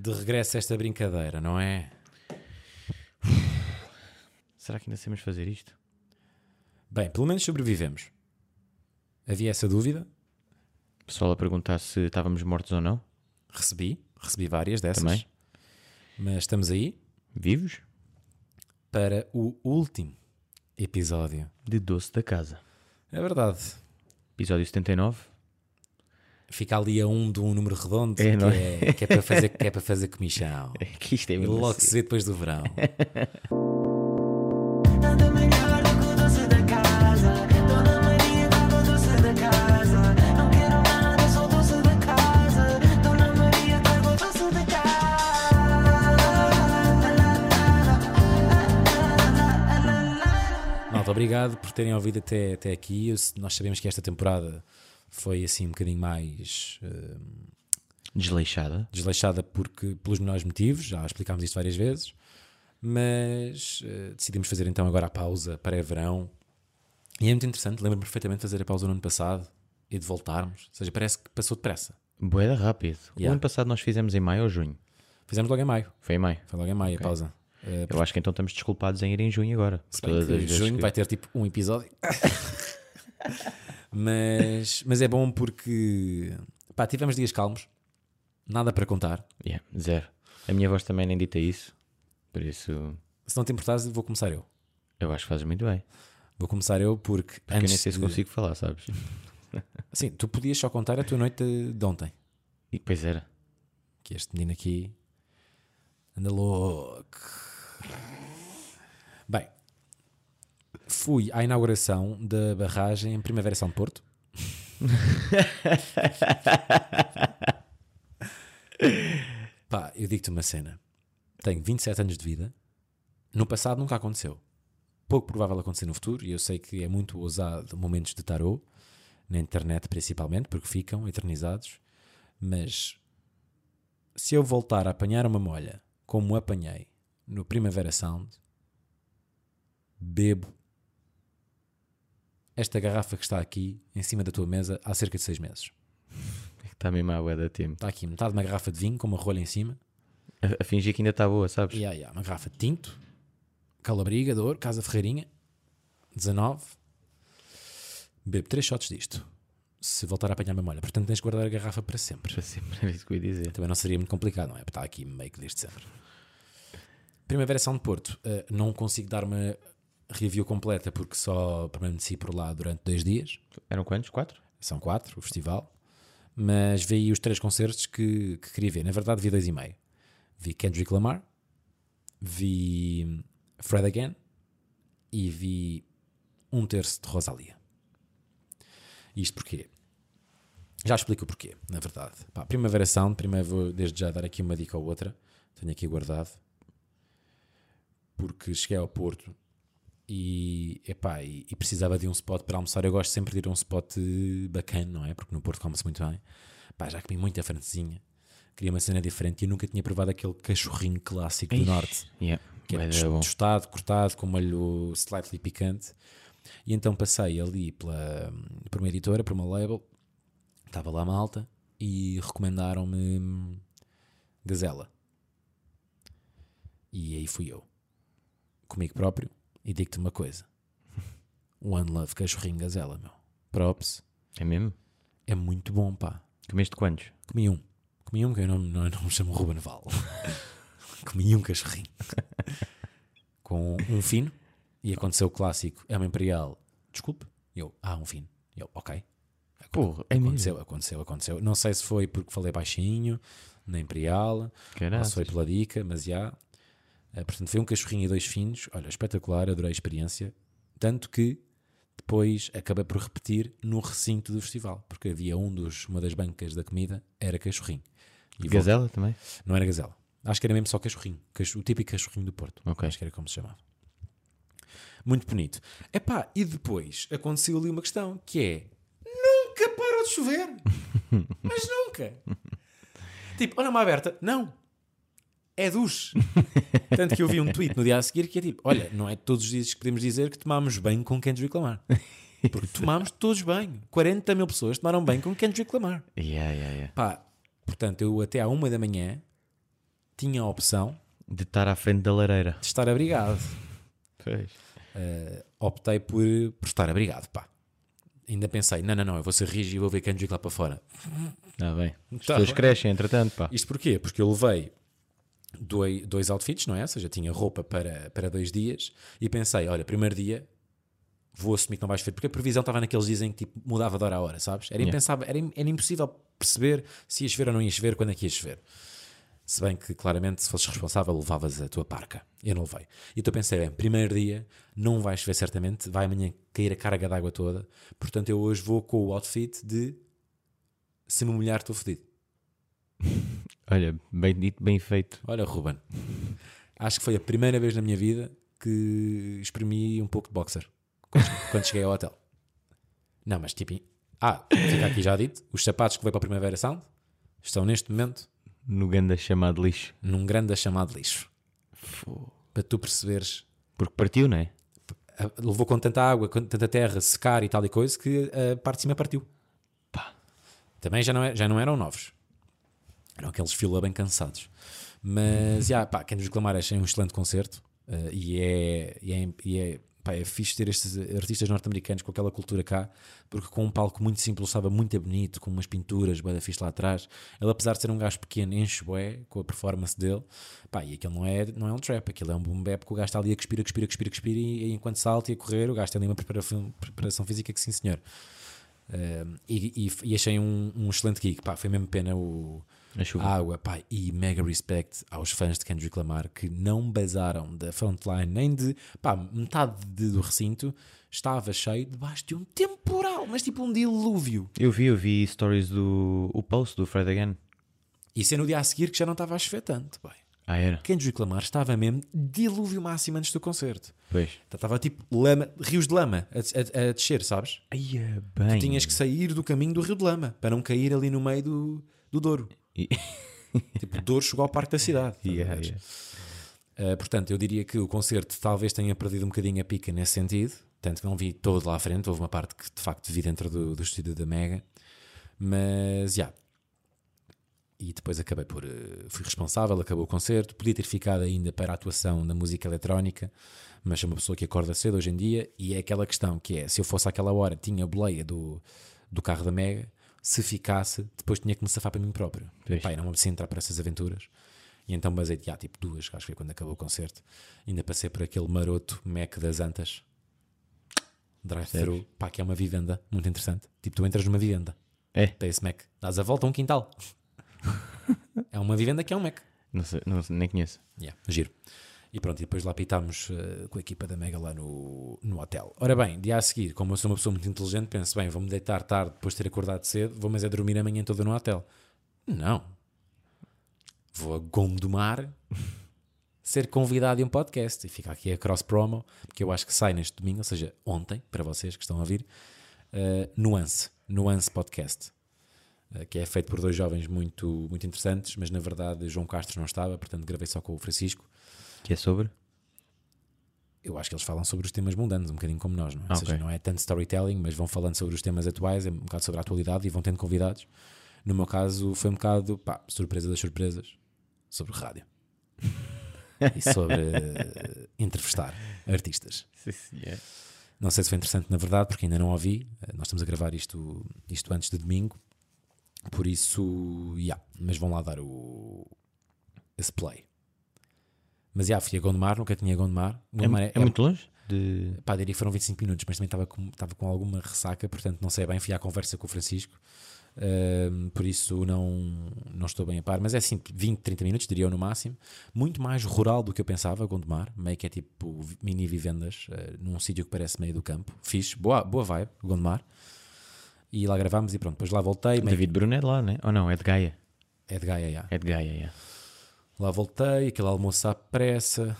De regresso a esta brincadeira, não é? Será que ainda sabemos fazer isto? Bem, pelo menos sobrevivemos. Havia essa dúvida. Pessoal a perguntar se estávamos mortos ou não. Recebi, recebi várias dessas. Também. Mas estamos aí Vivos? para o último episódio. De doce da casa. É verdade. Episódio 79. Fica ali a um de um número redondo É, que, não é, que é para fazer, que é para fazer comichão. É que isto é E logo assim. se vê depois do verão. Obrigado por terem ouvido até, até aqui. Nós sabemos que esta temporada foi assim um bocadinho mais eh, Desleixada. desleixada porque, pelos melhores motivos, já explicámos isto várias vezes, mas eh, decidimos fazer então agora a pausa para verão. E é muito interessante, lembro-me perfeitamente de fazer a pausa no ano passado e de voltarmos. Ou seja, parece que passou depressa. Boeda rápido. O Yeah. ano passado nós fizemos em maio ou junho? Fizemos logo em maio. Foi em maio. Foi logo em maio a pausa. Eh, Eu acho que então estamos desculpados em ir em junho agora. Por todas as vezes junho que- vai ter tipo um episódio. mas, mas é bom porque pá, tivemos dias calmos, nada para contar. Yeah, zero. A minha voz também nem dita isso. Por isso, Se não te importares, vou começar eu. eu acho que fazes muito bem. Vou começar eu porque, Porque eu antes nem sei se de- consigo falar, sabes? Sim, tu podias só contar a tua noite de, de ontem. E pois era. Que este menino aqui anda louco. Fui à inauguração da barragem em Primavera São Porto. Pá, eu digo-te uma cena. Tenho 27 anos de vida. No passado nunca aconteceu. Pouco provável acontecer no futuro. E eu sei que é muito ousado momentos de tarô, na internet principalmente, porque ficam eternizados. Mas se eu voltar a apanhar uma molha como apanhei no Primavera Sound, bebo esta garrafa que está aqui em cima da tua mesa há cerca de seis meses. Está mesmo à da tempo. Está aqui metade de uma garrafa de vinho com uma rolha em cima. A, a fingir que ainda está boa, sabes? E aí há uma garrafa de tinto, Calabriga, Dor, Casa Ferreirinha, 19. Bebo três shots disto. Se voltar a apanhar uma molha. Portanto, tens de guardar a garrafa para sempre. Para sempre, era isso que eu ia dizer. Também não seria muito complicado, não é? Porque está aqui meio que desde sempre. Primavera São de Porto. eh, não consigo dar uma review completa porque só permaneci por lá durante dois dias. Eram quantos? Quatro? São quatro, o festival. Mas vi os três concertos que, que queria ver. Na verdade, vi dois e meio. Vi Kendrick Lamar, vi Fred Again e vi um terço de Rosalia. Isto porquê? Já explico o porquê, na verdade. Pá, Primavera Sound, primeiro vou desde já dar aqui uma dica ou outra. Tenho aqui guardado. Porque cheguei ao Porto e, epá, e, e precisava de um spot para almoçar. Eu gosto sempre de ir a um spot bacana, não é? Porque no Porto come-se muito bem. Pá, já comi muita francesinha. Queria uma cena diferente e eu nunca tinha provado aquele cachorrinho clássico do Ixi, Norte Yeah. que é da bom. tostado, cortado, com molho slightly picante. E então passei ali pela, por uma editora, por uma label, estava lá malta e recomendaram-me Gazela. E aí fui eu, comigo próprio, e digo-te uma coisa: One Love Cachorrinho Gazela, meu. Props, É mesmo? é muito bom, pá. Comeste quantos? Comi um. Comi um, que eu não, não, não me chamo Ruben Val. Comi um cachorrinho. Com um fino. E aconteceu o clássico. É uma Imperial. Desculpe. Eu, ah, um fino. Eu, ok. Porra, é mesmo? Aconteceu, aconteceu, aconteceu. Não sei se foi porque falei baixinho na Imperial. Ou Caralho. se foi pela dica, mas já. Eh, portanto, foi um cachorrinho e dois finos. Olha, espetacular, adorei a experiência. Tanto que depois acabei por repetir no recinto do festival, porque havia um dos, uma das bancas da comida, era cachorrinho. E voltei- Gazela também? Não era gazela. Acho que era mesmo só cachorrinho. Cacho- o típico cachorrinho do Porto. Ok. Acho que era como se chamava. Muito bonito. Epá, e depois aconteceu ali uma questão que é nunca parou de chover. Mas nunca. tipo, olha uma aberta. Não. É duche. Tanto que eu vi um tweet no dia a seguir que é tipo: Olha, não é todos os dias que podemos dizer que tomámos banho com Kendrick Lamar. Porque tomámos todos banho. 40 mil pessoas tomaram banho com Kendrick Lamar. Yeah, yeah, yeah. Pá, portanto, eu até à uma da manhã tinha a opção De estar à frente da lareira. de estar abrigado. Pois. Eh, optei por, por estar abrigado, pá. Ainda pensei, não, não, não, eu vou ser rígido e vou ver Kendrick lá para fora. Está bem. As Tá pessoas bem. crescem, entretanto, pá. Isto porquê? Porque eu levei dois, dois outfits, não é? Ou seja, tinha roupa para, para dois dias e pensei, olha, primeiro dia vou assumir que não vais ver, porque a previsão estava naqueles dias em que tipo, mudava de hora a hora, sabes? Era Yeah. impensável, era, era impossível perceber se ia chover ou não ia chover, quando é que ia chover. Se bem que, claramente, se fosses responsável, levavas a tua parca. Eu não levei. Então pensei, bem, primeiro dia, não vai chover certamente, vai amanhã cair a carga d'água toda, portanto eu hoje vou com o outfit de se me molhar estou fodido. Olha, bem dito, bem feito. Olha, Ruben, acho que foi a primeira vez na minha vida que exprimi um pouco de boxer quando, quando cheguei ao hotel. Não, mas tipo, ah, fica aqui já dito: os sapatos que veio para a Primavera Sound estão neste momento No ganda chamado lixo. num grande chamado lixo. Para tu perceberes, Porque partiu, não é? levou com tanta água, com tanta terra, secar e tal e coisa, que a parte de cima partiu. Pá. Também já não, é- já não eram novos. Eram aqueles fila bem cansados. Mas, já, pá, Kendrick Lamar achei um excelente concerto eh, e é, e é, e é, pá, é fixe ter estes artistas norte-americanos com aquela cultura cá, porque com um palco muito simples, estava muito bonito, com umas pinturas, bué da fixe lá atrás. Ele, apesar de ser um gajo pequeno, enche bué com a performance dele. Pá, e aquilo não é, não é um trap, aquilo é um boom bap que o gajo está ali a cuspir, a cuspir, a cuspir, a cuspir e, e enquanto salta e a correr, o gajo tem ali uma preparação, preparação física que sim senhor. Um, e, e- e achei um, um excelente gig, pá, foi mesmo pena o, A chuva. água, pá, e mega respect aos fãs de Kendrick Lamar que não basaram da frontline nem de, pá, metade de- do recinto estava cheio debaixo de um temporal, mas tipo um dilúvio. Eu vi, eu vi stories do o post do Fred Again. Isso é no dia a seguir que já não estava a chover tanto, bem. Ah, era? Kendrick Lamar estava mesmo dilúvio máximo antes do concerto. Pois. Estava tipo lama, rios de lama a, a- a descer, sabes? É bem. Tinhas que sair do caminho do rio de lama para não cair ali no meio do, do Douro. E- Tipo, Douro chegou ao parque da cidade. Yeah, yeah. Uh, portanto, eu diria que o concerto talvez tenha perdido um bocadinho a pica nesse sentido. Tanto que não vi todo lá à frente. Houve uma parte que de facto vi dentro do, do estúdio da Mega. Mas, já. E depois acabei por. uh, fui responsável, acabou o concerto. Podia ter ficado ainda para a atuação da música eletrónica, mas sou uma pessoa que acorda cedo hoje em dia. E é aquela questão que é: se eu fosse àquela hora, tinha a boleia do, do carro da Mega. Se ficasse, depois tinha que me safar para mim próprio. Pai, não me apetecia entrar para essas aventuras. E então basei de, ah, tipo duas, acho que foi quando acabou o concerto. Ainda passei por aquele maroto Mac das Antas. Drive-thru. Pá, que é uma vivenda muito interessante. Tipo, tu entras numa vivenda. É? Para esse Mac. Dás a volta a um quintal. é uma vivenda que é um Mac. Não sei, não nem conheço. Yeah, giro. E pronto, e depois lá pitámos eh, com a equipa da Mega lá no, no hotel. Ora bem, dia a seguir, como eu sou uma pessoa muito inteligente, penso, bem, vou-me deitar tarde depois de ter acordado cedo, vou mas é dormir a manhã toda no hotel. Não. Vou a Gondomar ser convidado em um podcast. E fica aqui a cross promo, que eu acho que sai neste domingo, ou seja, ontem, para vocês que estão a ouvir, eh, Nuance, Nuance Podcast. eh, Que é feito por dois jovens muito, muito interessantes, mas na verdade João Castro não estava, portanto gravei só com o Francisco Que é sobre? eu acho que eles falam sobre os temas mundanos, um bocadinho como nós, não é? Ou Ah, seja, ok. não é tanto storytelling, mas vão falando sobre os temas atuais, é um bocado sobre a atualidade e vão tendo convidados. No meu caso, foi um bocado, pá, surpresa das surpresas, sobre rádio. e sobre eh, entrevistar artistas. Sim, sim, é. Não sei se foi interessante, na verdade, porque ainda não ouvi. Eh, Nós estamos a gravar isto, isto antes de domingo, por isso, yeah, mas vão lá dar o, esse play. Mas já, fui a Gondomar, nunca tinha Gondomar. É, Gondomar é muito longe? De... Pá, diria que foram 25 minutos, mas também estava com, estava com alguma ressaca, portanto não sei bem. Fui à conversa com o Francisco, ahm, por isso não, não estou bem a par. Mas é assim, 20, 30 minutos, diria eu no máximo. Muito mais rural do que eu pensava, Gondomar. Meio que é tipo mini vivendas, eh, num sítio que parece meio do campo. Fixe, boa, boa vibe, Gondomar. E lá gravámos e pronto, depois lá voltei. meio- David Bruno é de lá, né? Ou não, é de Gaia. É de Gaia, já. É de Gaia, é. Lá voltei, aquele almoço à pressa,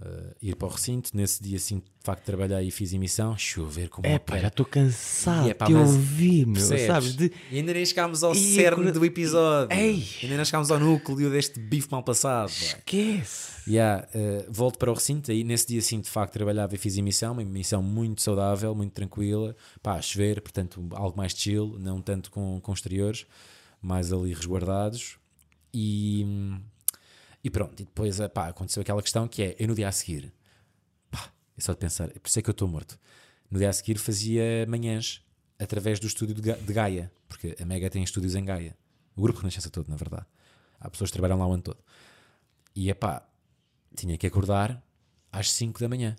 eh, ir para o recinto. Nesse dia, assim, de facto, trabalhei e fiz emissão. Chover como É pá, já estou cansado E é de mas ouvir, meu. Percebes? Sabes? De... E ainda nem chegámos ao E cerne do episódio. Ei! Ainda não chegámos ao núcleo deste bife mal passado. Esquece. Yeah, eh, volto para o recinto. Aí nesse dia, sim, de facto, trabalhava e fiz emissão. Uma emissão muito saudável, muito tranquila. Pá, a chover, portanto, algo mais chill, não tanto com, com exteriores, mais ali resguardados. E, E pronto, e depois eh, pá, aconteceu aquela questão que é, eu no dia a seguir, pá, é só de pensar, é por isso é que eu estou morto. No dia a seguir fazia manhãs através do estúdio de, Ga- de Gaia, porque a Mega tem estúdios em Gaia. O grupo Renascença todo, na verdade. Há pessoas que trabalham lá o ano todo. E é pá, tinha que acordar às 5 da manhã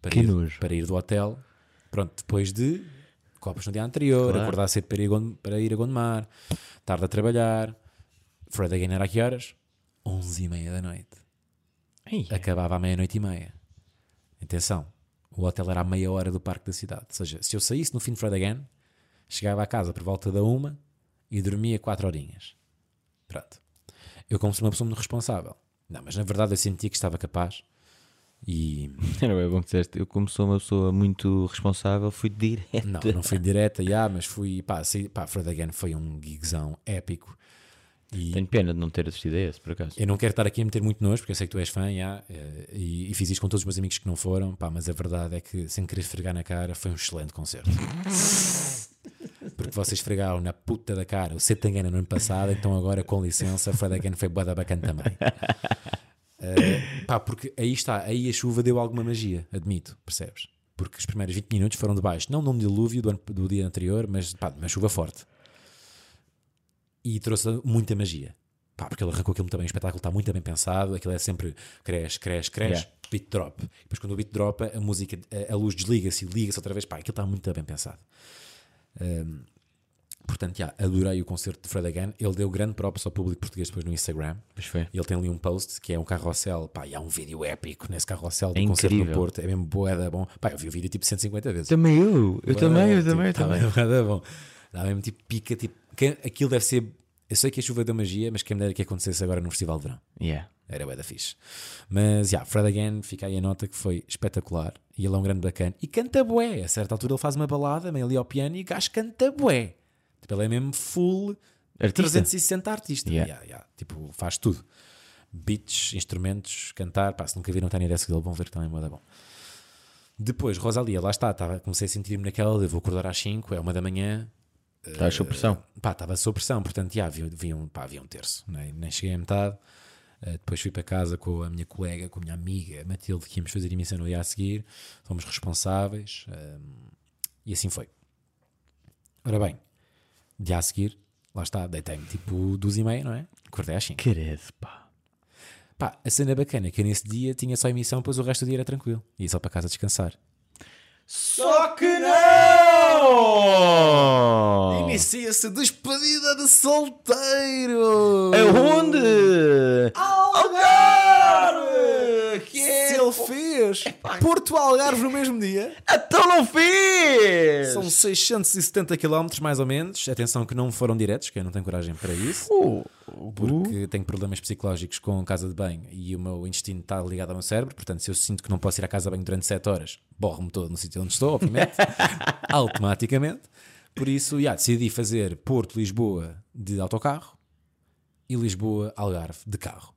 para, Que ir, nojo. para ir do hotel. Pronto, depois de copos no dia anterior, Claro. acordar cedo para ir a Gondomar, tarde a trabalhar. Fred again era a que horas? 11 e meia da noite. Ei, Acabava à meia-noite e meia. Atenção, o hotel era a meia hora do parque da cidade. Ou seja, se eu saísse no fim de Fred again, chegava a casa por volta da uma e dormia quatro horinhas. Pronto. Eu como sou uma pessoa muito responsável. Não, mas na verdade eu sentia que estava capaz e Era bem bom que disseste. Eu, como sou uma pessoa muito responsável, fui direto. Não, não fui direta, já, mas fui, pá, saí, pá, Fred Again foi um gigzão épico. E Tenho pena de não ter assistido a esse, por acaso. eu não quero estar aqui a meter muito nojo, porque eu sei que tu és fã, já, eh, e, e fiz isto com todos os meus amigos que não foram, pá, mas a verdade é que, sem querer esfregar na cara, foi um excelente concerto. Porque vocês esfregaram na puta da cara o Setangana no ano passado, então agora, com licença, Fred Again foi bué da bacana também. Eh, pá, porque aí está, aí a chuva deu alguma magia, admito, percebes? Porque os primeiros 20 minutos foram de baixo, não de um dilúvio do, ano- do dia anterior, mas pá, de uma chuva forte. E trouxe muita magia. Pá, porque ele arrancou aquilo muito bem, o espetáculo está muito bem pensado, aquilo é sempre cresce, cresce, cresce, Yeah. beat drop. E depois quando o beat dropa, a música, a, a luz desliga-se e liga-se outra vez, pá, aquilo está muito bem pensado. Ahm, portanto, já, adorei o concerto de Fred Again. Ele deu grande props ao público português depois no Instagram. Pois foi. Ele tem ali um post que é um carrossel, pá, e há um vídeo épico nesse carrossel do É concerto no. Porto, é mesmo boeda bom. Pá, eu vi o vídeo tipo 150 vezes. Também eu. Eu Bué também, eu tipo, também, tá também. mesmo bué bom. Dá mesmo tipo pica, tipo, que- aquilo deve ser. Eu sei que a chuva deu magia, mas quem me dera que acontecesse agora no Festival de Verão. Yeah. Era bué da fixe. Mas, já, Fred Again, fica aí a nota que foi espetacular. E ele é um grande bacana. E canta bué. A certa altura ele faz uma balada, meio ali ao piano, e o gajo canta bué. Tipo, ele é mesmo full Artista. 360 artista. Yeah. Yeah, yeah. Tipo, faz tudo. Beats, instrumentos, cantar. Pá, se nunca viram Tiny Desk dele, vão ver que também é bom. Depois, Rosalia, lá está. Tava, comecei a sentir-me naquela de vou acordar às 5, é uma da manhã. Estás sob pressão. Pá, estava sob pressão, portanto, já, vi, vi, um, pá, vi um terço. né? Nem cheguei a metade. Uh, depois fui para casa com a minha colega, com a minha amiga Matilde, que íamos fazer emissão no dia a seguir. Fomos responsáveis. um, e assim foi. Ora bem, dia a seguir, lá está, deitei-me tipo duas e meia, não é? Acordei às 5. Queredo, pá. Pá, a cena bacana é que eu nesse dia tinha só emissão, depois o resto do dia era tranquilo. Ia só para casa descansar. Só que não! Inicia-se despedida de solteiro! Aonde? Algarve! Ele fez Porto Algarve no mesmo dia, Então não fez! são 670 km mais ou menos. Atenção que não foram diretos, que eu não tenho coragem para isso, Uh, porque tenho problemas psicológicos com casa de banho e o meu intestino está ligado ao meu cérebro. Portanto, se eu sinto que não posso ir à casa de banho durante 7 horas, borro-me todo no sítio onde estou, obviamente, automaticamente. Por isso, já, decidi fazer Porto-Lisboa de autocarro e Lisboa-Algarve de carro.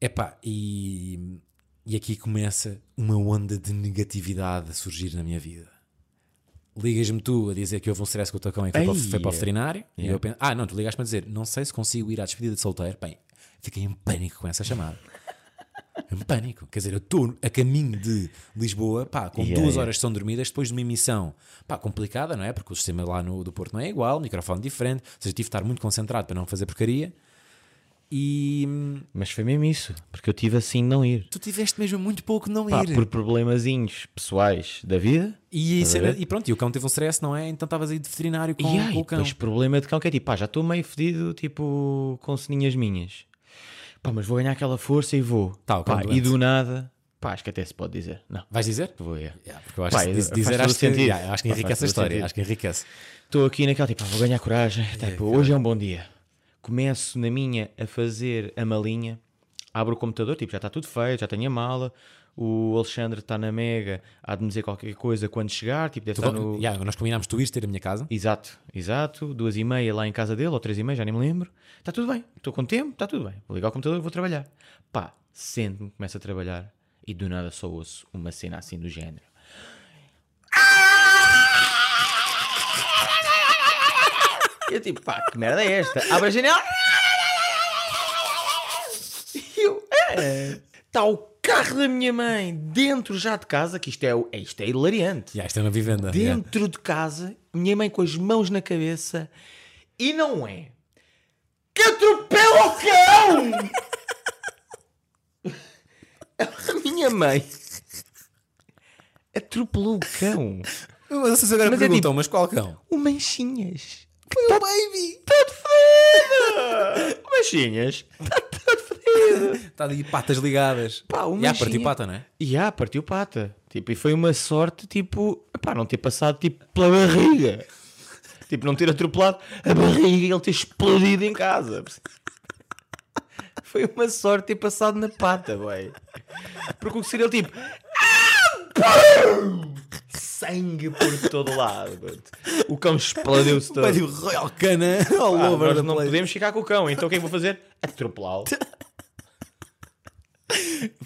Epá, e, e aqui começa uma onda de negatividade a surgir na minha vida. Ligas-me tu a dizer que houve um stress com o teu cão e que foi, para, o- foi para o veterinário. E yeah. eu penso, ah, não, tu ligaste-me a dizer, não sei se consigo ir à despedida de solteiro. Bem, fiquei em pânico com essa chamada. Em pânico. Quer dizer, eu estou a caminho de Lisboa, pá, com Yeah, duas yeah. horas são dormidas depois de uma emissão, pá, complicada, não é? Porque o sistema lá no, do Porto não é igual, microfone diferente, ou seja, tive de estar muito concentrado para não fazer porcaria. E Mas foi mesmo isso, porque eu tive assim de não ir. tu tiveste mesmo muito pouco de não Pá, ir. por problemazinhos pessoais da vida. E, a ver? e pronto, e o cão teve um stress, não é? Então estavas aí de veterinário com, com o cão. depois problema de cão que é tipo, pá, já estou meio fedido, tipo, com ceninhas minhas. Pá, mas vou ganhar aquela força e vou. Tá, pá, e do nada, pá, acho que até se pode dizer. Não, Vais dizer? vou é. Yeah, porque eu acho Pá, que dizer acho que, yeah, acho que Pá, enriquece a todo história. Acho que enriquece. Estou aqui naquela, tipo, ah, vou ganhar coragem. Tipo, hoje é um bom dia. Começo na minha a fazer a malinha, abro o computador, tipo, já está tudo feito, já tenho a mala. O Alexandre está na Mega, há de me dizer qualquer coisa quando chegar, tipo, deve Tu- estar no. yeah, nós combinámos tu ires ter a minha casa. Exato, exato. Duas e meia lá em casa dele, ou três e meia, já nem me lembro. Está tudo bem, estou com tempo, está tudo bem. Vou ligar o computador e vou trabalhar. Pá, sento-me, começo a trabalhar e do nada só ouço uma cena assim do género. Eu tipo, pá, que merda é esta? Abre a janela. Está o carro da minha mãe dentro já de casa, que isto é, o- é- isto é hilariante. Já, isto é uma vivenda. já. Dentro de casa, minha mãe com as mãos na cabeça, e não é que atropela o cão! A minha mãe atropelou o cão. Mas vocês agora Mas é perguntam, tipo- mas qual cão? O Manchinhas. Foi o baby! Todo fedido! O Manchinhas está todo fedido. Está ali patas ligadas. Pá, o Já manchinha- partiu pata, não é? E ah, partiu pata. Tipo, e foi uma sorte, tipo, pá, não ter passado tipo pela barriga. Tipo, não ter atropelado a barriga e ele ter explodido em casa. Foi uma sorte ter passado na pata, véi. Porque o que seria ele tipo. "Ah, pum!" Sangue por todo lado. O cão explodiu-se todo. Baby Royal Cana all Ah, over nós não place. podemos ficar com o cão, então o que é que vou fazer? Atropelá-lo.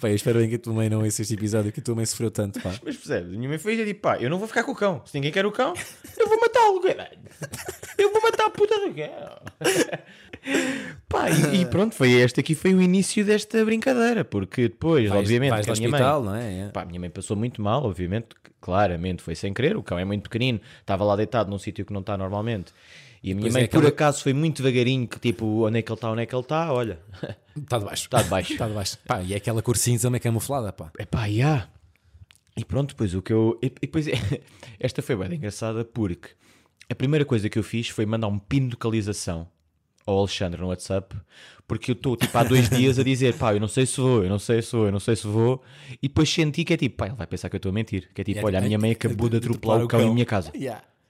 Pá, eu espero bem que a tua mãe não ouça este episódio, que a tua mãe sofreu tanto, pá. Mas percebes? A minha mãe fez tipo, pá, eu não vou ficar com o cão. Se ninguém quer o cão, eu vou matá-lo. Eu vou matar a puta do. Pá, e, e pronto, foi este aqui foi o início desta brincadeira, porque depois, Vais- obviamente, vais a minha hospital, mãe, não é? É. Pá, minha mãe passou muito mal, obviamente, claramente foi sem querer, o cão é muito pequenino, estava lá deitado num sítio que não está normalmente. E a minha Pois mãe, é, por aquela- acaso, foi muito devagarinho, que tipo, onde é que ele está, onde é que ele está, olha. Está de baixo. Está de baixo. Está de baixo. Pá, e é aquela cor cinza meio camuflada, pá. Epá, já. E pronto, depois o que eu. E, e depois, esta foi bem engraçada porque a primeira coisa que eu fiz foi mandar um pin de localização ao Alexandre no WhatsApp, porque eu estou tipo há dois dias a dizer, pá, eu não sei se vou, eu não sei se vou, eu não sei se vou, e depois senti que é tipo, pá, ele vai pensar que eu estou a mentir, que é tipo, É, olha, a é, minha mãe é, acabou de atropelar o cão em minha casa.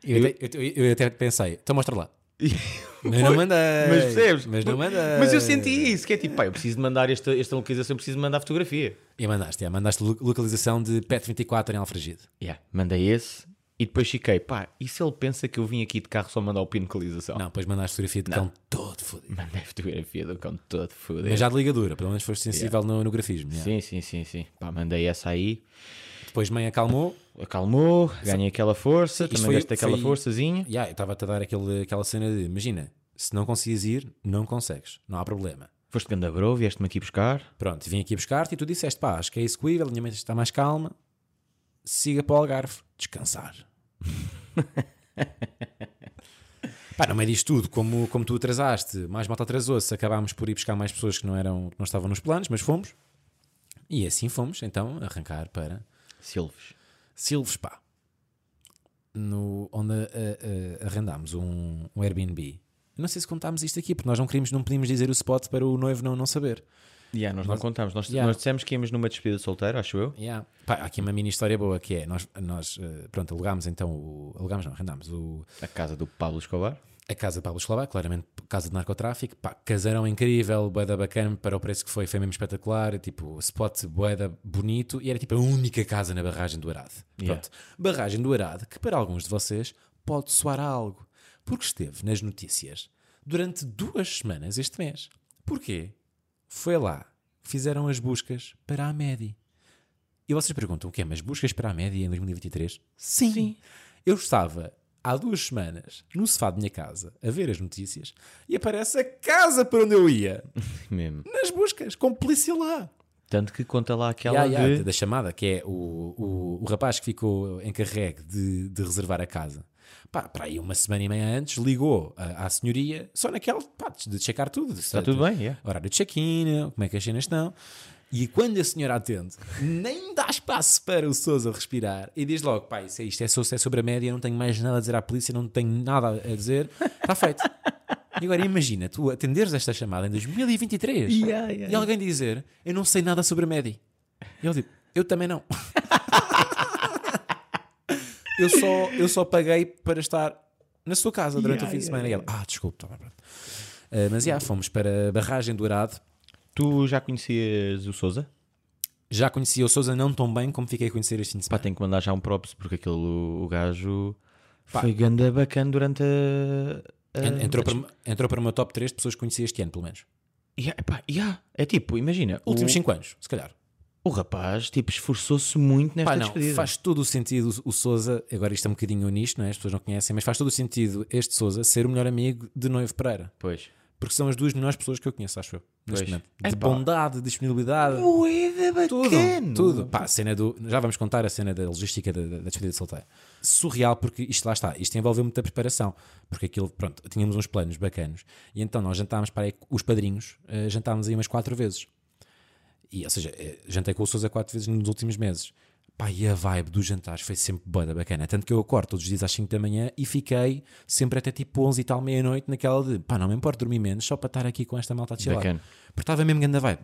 Eu, até, eu, eu até pensei, então mostra lá. Mas não mandei. Mas percebes? Mas não mandei. Mas eu senti isso, que é tipo, pá, eu preciso de mandar esta, esta localização, eu preciso de mandar fotografia. E mandaste, já, mandaste lo- localização de PET 24 em Alfragide. Yeah, mandei esse e depois fiquei, pá, e se ele pensa que eu vim aqui de carro só mandar o pin de? Não, depois mandaste fotografia de cão todo fodido. Mandei fotografia do cão todo fodido. Mas já de ligadura, pelo menos foste sensível no, no grafismo. já. Sim, sim, sim, sim. Pá, mandei essa aí, Depois mãe acalmou. acalmou, ganhei aquela força, Isto também foi- deste aquela foi- forçazinha. Eu estava-te a dar aquele, aquela cena de, imagina, se não conseguias ir, não consegues, não há problema. Foste ganda bro, vieste-me aqui buscar. Pronto, vim aqui buscar-te e tu disseste, pá, acho que é execuível, a minha mente está mais calma, siga para o Algarve, descansar. Pá, no meio disto tudo, como, como tu atrasaste, mais malta atrasou-se, acabámos por ir buscar mais pessoas que não, eram, que não estavam nos planos, mas fomos. E assim fomos, então, arrancar para Silves. Silves, pá. No, onde eh, eh, arrendámos um, um Airbnb. Eu não sei se contámos isto aqui, porque nós não queríamos, não podíamos dizer o spot para o noivo não, não saber. Yeah, nós não contámos, nós, Yeah. nós dissemos que íamos numa despedida solteira, acho eu. Yeah. Pá, há aqui uma mini história boa que é: nós, nós eh, pronto, alugámos então o. Alugámos, não, arrendámos o, A casa do Pablo Escobar. a casa de Pablo Escobar, claramente casa de narcotráfico. Pá, casarão incrível, boeda bacana para o preço que foi, foi mesmo espetacular. Tipo, spot boeda bonito e era tipo a única casa na barragem do Arado. Yeah. Pronto, barragem do Arado, que para alguns de vocês pode soar a algo, porque esteve nas notícias durante duas semanas este mês. Porquê? Foi lá, fizeram as buscas para a MEDI. E vocês perguntam o quê? Mas buscas para a média em 2023? Sim. Eu estava há duas semanas no sofá da minha casa a ver as notícias e aparece a casa para onde eu ia Mesmo. nas buscas, com polícia lá. Tanto que conta lá aquela Ya, ya, de... Da chamada, que é o, o, o rapaz que ficou encarregue de, de reservar a casa. Pá, para aí uma semana e meia antes, ligou à, à senhoria, só naquela, pá, de checar tudo. Está tudo bem, yeah. Horário de check-in, como é que as cenas estão. E quando a senhora atende, nem dá espaço para o Sousa respirar e diz logo: pá, isso é isto, é, so- é sobre a média, não tenho mais nada a dizer à polícia, não tenho nada a dizer, está feito. E agora imagina, tu atenderes esta chamada em 2023 Yeah, yeah. e alguém dizer: eu não sei nada sobre a média. E ele diz: eu também não. eu, só, eu só paguei para estar na sua casa durante Yeah, o fim de yeah, semana. E ele: ah, desculpe, tá bem, pronto. Ah, mas já, fomos para a barragem do Arado. Tu já conhecias o Souza? Já conhecia o Sousa não tão bem como fiquei a conhecer este fim de Pá, semana. tenho que mandar já um props porque aquele o gajo Pá. foi ganda bacana durante a. a- En- entrou, para, entrou para o meu top 3 de pessoas que conheci este ano, pelo menos. Yeah, epá, yeah. É tipo, imagina, Últimos o, 5 anos, se calhar. O rapaz tipo, esforçou-se muito nesta Pá, não, despedida. faz todo o sentido o Sousa, agora isto é um bocadinho nisto, não é? as pessoas não conhecem, mas faz todo o sentido este Sousa ser o melhor amigo de Noivo Pereira. Pois. Porque são as duas melhores pessoas que eu conheço, acho eu, neste Pois. momento. De Epá. bondade, disponibilidade. Ué, Tudo, tudo. Pá, a cena do. Já vamos contar a cena da logística da, da despedida de solteiro. Surreal, porque isto lá está. Isto envolveu muita preparação. Porque aquilo, pronto, tínhamos uns planos bacanos. E então nós jantámos para aí, os padrinhos, eh, jantámos aí umas quatro vezes. E, ou seja, eh, jantei com o Sousa quatro vezes nos últimos meses. Pá, e a vibe dos jantares foi sempre boa, bacana. Tanto que eu acordo todos os dias às 5 da manhã e fiquei sempre até tipo 11 e tal, meia-noite, naquela de pá, não me importa dormir menos só para estar aqui com esta malta a chilar. Porque estava mesmo grande a vibe.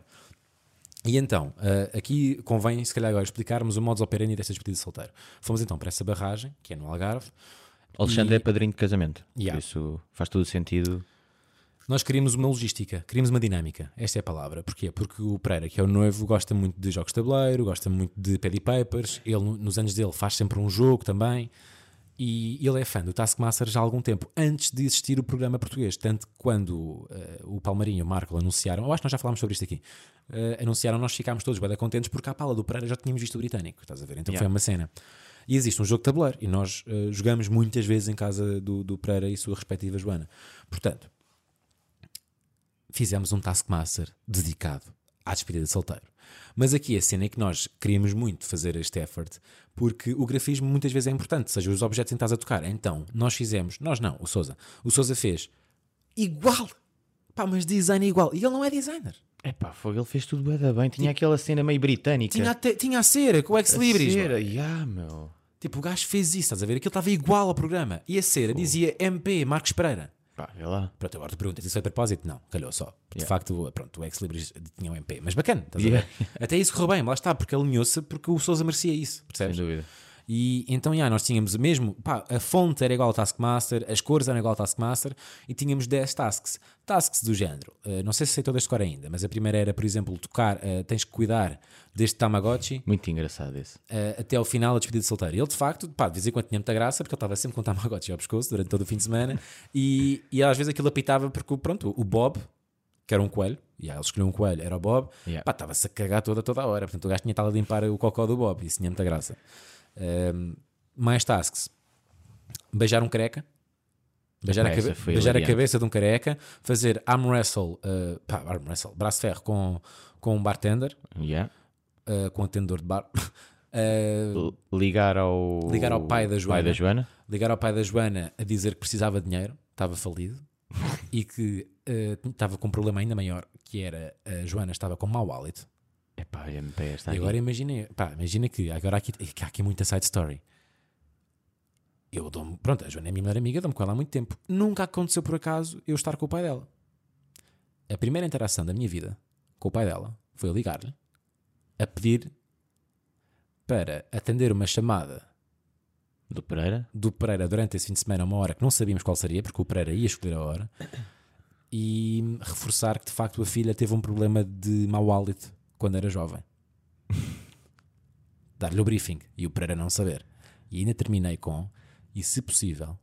E então, eh, aqui convém, se calhar, agora explicarmos o modus operandi desta despedida de solteiro. Fomos então para essa barragem, que é no Algarve. Alexandre E- é padrinho de casamento. Yeah. Por isso faz todo o sentido. Nós queríamos uma logística, queríamos uma dinâmica. Esta é a palavra. Porquê? Porque o Pereira, que é o noivo, gosta muito de jogos de tabuleiro, gosta muito de paddy papers. Ele, no- nos anos dele, faz sempre um jogo também. E ele é fã do Taskmaster já há algum tempo, antes de existir o programa português. Tanto que quando eh, o Palmarinho e o Marco anunciaram, eu acho que nós já falámos sobre isto aqui, eh, anunciaram, nós ficámos todos bem contentes porque à pala do Pereira já tínhamos visto o britânico, estás a ver? Então foi Yeah. uma cena. E existe um jogo de tabuleiro e nós eh, jogamos muitas vezes em casa do, do Pereira e sua respectiva Joana. Portanto, fizemos um Taskmaster dedicado à despedida de solteiro. Mas aqui a cena é que nós queríamos muito fazer este effort porque o grafismo muitas vezes é importante, seja os objetos em que estás a tocar. Então, nós fizemos, nós não, o Souza. O Souza fez igual. Pá, mas design é igual. E ele não é designer. Epá, foi, ele fez tudo da bem. Tinha aquela cena meio britânica. Tinha a, te- tinha a cera com o Ex Libris. Cera, yeah, meu. Tipo, o gajo fez isso, estás a ver? Aquilo estava igual ao programa. E a cera dizia MP, Marcos Pereira. Pá, vê lá. Pronto, agora tu perguntas, isso foi de propósito? Não, calhou só. De Yeah. facto, pronto, o Ex Libris tinha um MP, mas bacana, estás a Yeah. ver? Até isso correu bem, lá está, porque alinhou-se porque o Sousa merecia isso, Sem percebes? dúvida. E então, já, nós tínhamos mesmo, pá, a fonte era igual ao Taskmaster, as cores eram igual ao Taskmaster e tínhamos 10 tasks. Tasks do género, eh, não sei se sei todas de cor ainda, mas a primeira era, por exemplo, tocar, eh, tens que cuidar deste Tamagotchi Muito engraçado esse. eh, até ao final da despedida de solteiro. Ele, de facto, pá, de vez em quando tinha muita graça, porque ele estava sempre com o Tamagotchi ao pescoço durante todo o fim de semana e, e às vezes aquilo apitava porque, pronto, o Bob, que era um coelho, e aí ele escolheu um coelho, era o Bob, Yeah. estava-se a cagar toda, toda a hora. Portanto, o gajo tinha estado a limpar o cocó do Bob, isso tinha muita graça. Mais tasks. Beijar um careca. Beijar, a, cabe- beijar a cabeça de um careca. Fazer arm wrestle, eh, pá, arm wrestle, braço de ferro com, com um bartender, Yeah. eh, com um atendedor de bar. L- Ligar ao. Ligar ao pai da Joana. Pai da Joana. ligar ao pai da Joana a dizer que precisava de dinheiro, estava falido e que eh, estava com um problema ainda maior, que era a Joana estava com mau hálito. Epá, MP está E aqui. agora imagina, pá, imagina que agora aqui, que há aqui muita side story. Eu dou pronto, a Joana é a minha melhor amiga, dou-me com ela há muito tempo. Nunca aconteceu por acaso eu estar com o pai dela. A primeira interação da minha vida com o pai dela foi eu ligar-lhe a pedir para atender uma chamada Do Pereira. do Pereira durante esse fim de semana, uma hora que não sabíamos qual seria, porque o Pereira ia escolher a hora, e reforçar que de facto a filha teve um problema de mau hálito quando era jovem. Dar-lhe o briefing e o Pereira não saber. E ainda terminei com: e se possível,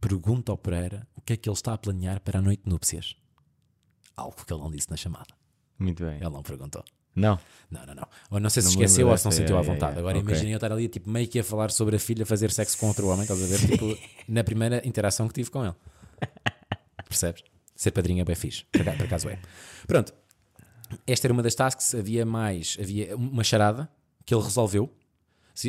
pergunta ao Pereira o que é que ele está a planear para a noite de núpcias. Algo que ele não disse na chamada. Muito bem. Ele não perguntou. Não. Não, não, não. Ou não sei se Não esqueceu ou se não sentiu à é, é, vontade. é. Agora Ok. imaginei eu estar ali, tipo, meio que a falar sobre a filha fazer sexo com outro homem, estás a ver? Tipo, na primeira interação que tive com ele. Percebes? Ser padrinho é bem fixe. Por acaso é. Pronto. Esta era uma das tasks. Havia mais. Havia uma charada que ele resolveu.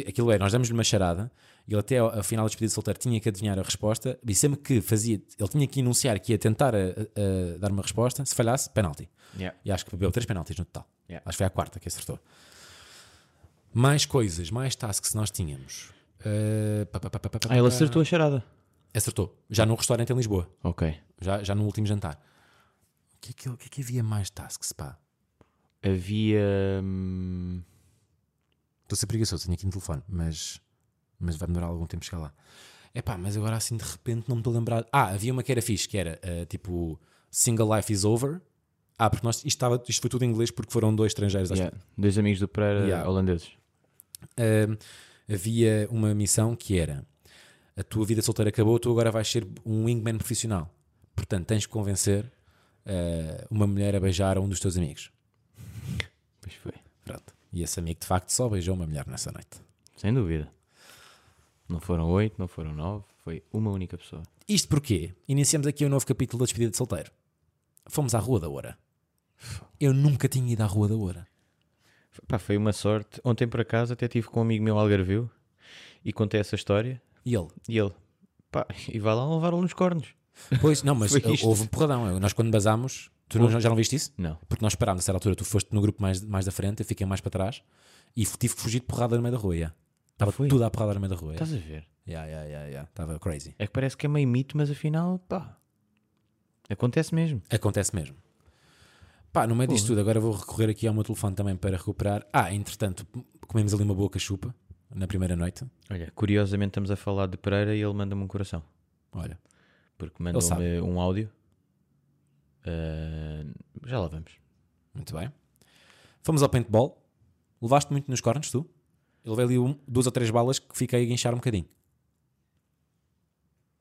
Aquilo é, nós damos-lhe uma charada e ele até ao, final do despedido de solteiro tinha que adivinhar a resposta e sempre que fazia, ele tinha que enunciar que ia tentar a- a- dar uma resposta, se falhasse, penalti. Yeah. E acho que bebeu três penaltis no total. Yeah. Acho que foi a quarta que acertou. Mais coisas, mais tasks nós tínhamos. Uh, pá, pá, pá, Ah, ele acertou a charada. Acertou. Já num restaurante em Lisboa. Ok. Já, já no último jantar. O que é que, o que, é que havia mais tasks, pá? Havia. hum, Estou a ser preguiçoso, tenho aqui no telefone, mas, mas vai demorar algum tempo chegar lá. É pá, mas agora assim de repente não me estou a lembrar. Ah, havia uma que era fixe, que era uh, tipo Single Life is Over. Ah, porque nós, isto, estava, isto foi tudo em inglês porque foram dois estrangeiros. acho yeah, Dois amigos do Pereira Yeah. holandeses. Ahm, havia uma missão que era a tua vida solteira acabou, tu agora vais ser um wingman profissional. Portanto, tens que convencer ah, uma mulher a beijar um dos teus amigos. Pois foi. Pronto. E esse amigo de facto só beijou uma mulher nessa noite. Sem dúvida. Não foram oito, não foram nove. Foi uma única pessoa. Isto porque iniciamos aqui um novo capítulo da despedida de solteiro. fomos à Rua da Oura. Eu nunca tinha ido à Rua da Oura. Pá, foi uma sorte. Ontem por acaso até tive com um amigo meu Algarvio e contei essa história E ele? e ele, pá, e vai lá levar-lo nos cornos. Pois, não, mas houve um porradão. Nós quando basámos, tu não- já não viste isso? Não. Porque nós parámos a certa altura, tu foste no grupo mais, mais da frente, eu fiquei mais para trás e tive que fugir de porrada no meio da rua. yeah. Estava foi? tudo à porrada no meio da rua. yeah. Estás a ver? Yeah, yeah, yeah, yeah. Estava crazy. É que parece que é meio mito, mas afinal, pá, acontece mesmo. Acontece mesmo. Pá, no meio disto tudo, agora vou recorrer aqui ao meu telefone também para recuperar. Ah, entretanto, comemos ali uma boa cachupa na primeira noite. Olha, curiosamente estamos a falar de Pereira e ele manda-me um coração. Olha, Porque mandou-me um áudio. Ah, já lá vamos. muito bem. Fomos ao paintball. Levaste muito nos cornos, tu? Eu levei ali um- duas ou três balas que fiquei a guinchar um bocadinho.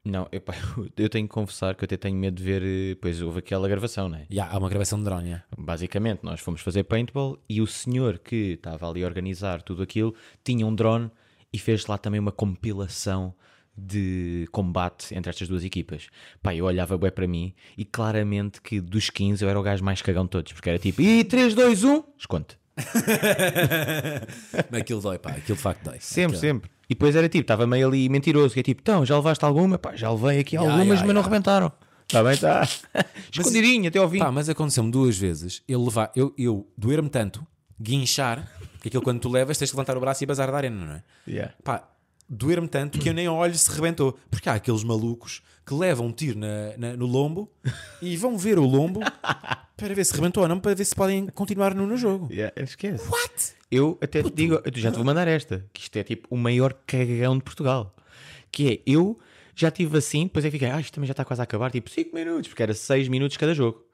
Não, epá, eu tenho que confessar que eu até tenho medo de ver. eh, Pois houve aquela gravação, não é? Yeah, há uma gravação de drone. yeah. Basicamente, nós fomos fazer paintball e o senhor que estava ali a organizar tudo aquilo tinha um drone e fez lá também uma compilação de combate entre estas duas equipas. Pá, eu olhava bem para mim e claramente que dos 15 eu era o gajo mais cagão de todos, porque era tipo, e 3, 2, 1, esconde. Mas aquilo dói, pá. Aquilo de facto dói. Sempre, Aquilo- sempre. E depois era tipo, estava meio ali mentiroso, que é tipo, então, já levaste alguma? Pá, já levei aqui algumas, ya, mas não ya. rebentaram. Está bem, está. Escondidinho até ao fim. Pá, mas aconteceu-me duas vezes. Eu, levar, eu, eu doer-me tanto, guinchar, que aquilo quando tu levas tens que levantar o braço e bazar da arena, não é? Yeah. Pá, doer-me tanto que eu nem olho se rebentou. Porque há aqueles malucos que levam um tiro na, na- no lombo e vão ver o lombo para ver se rebentou ou não, para ver se podem continuar no, no jogo. Yeah, esquece. What? Eu até te digo, já te vou mandar esta, que isto é tipo o maior cagão de Portugal. Que é, eu já tive assim, depois eu fiquei, ah, isto também já está quase a acabar, tipo 5 minutos, porque era 6 minutos cada jogo.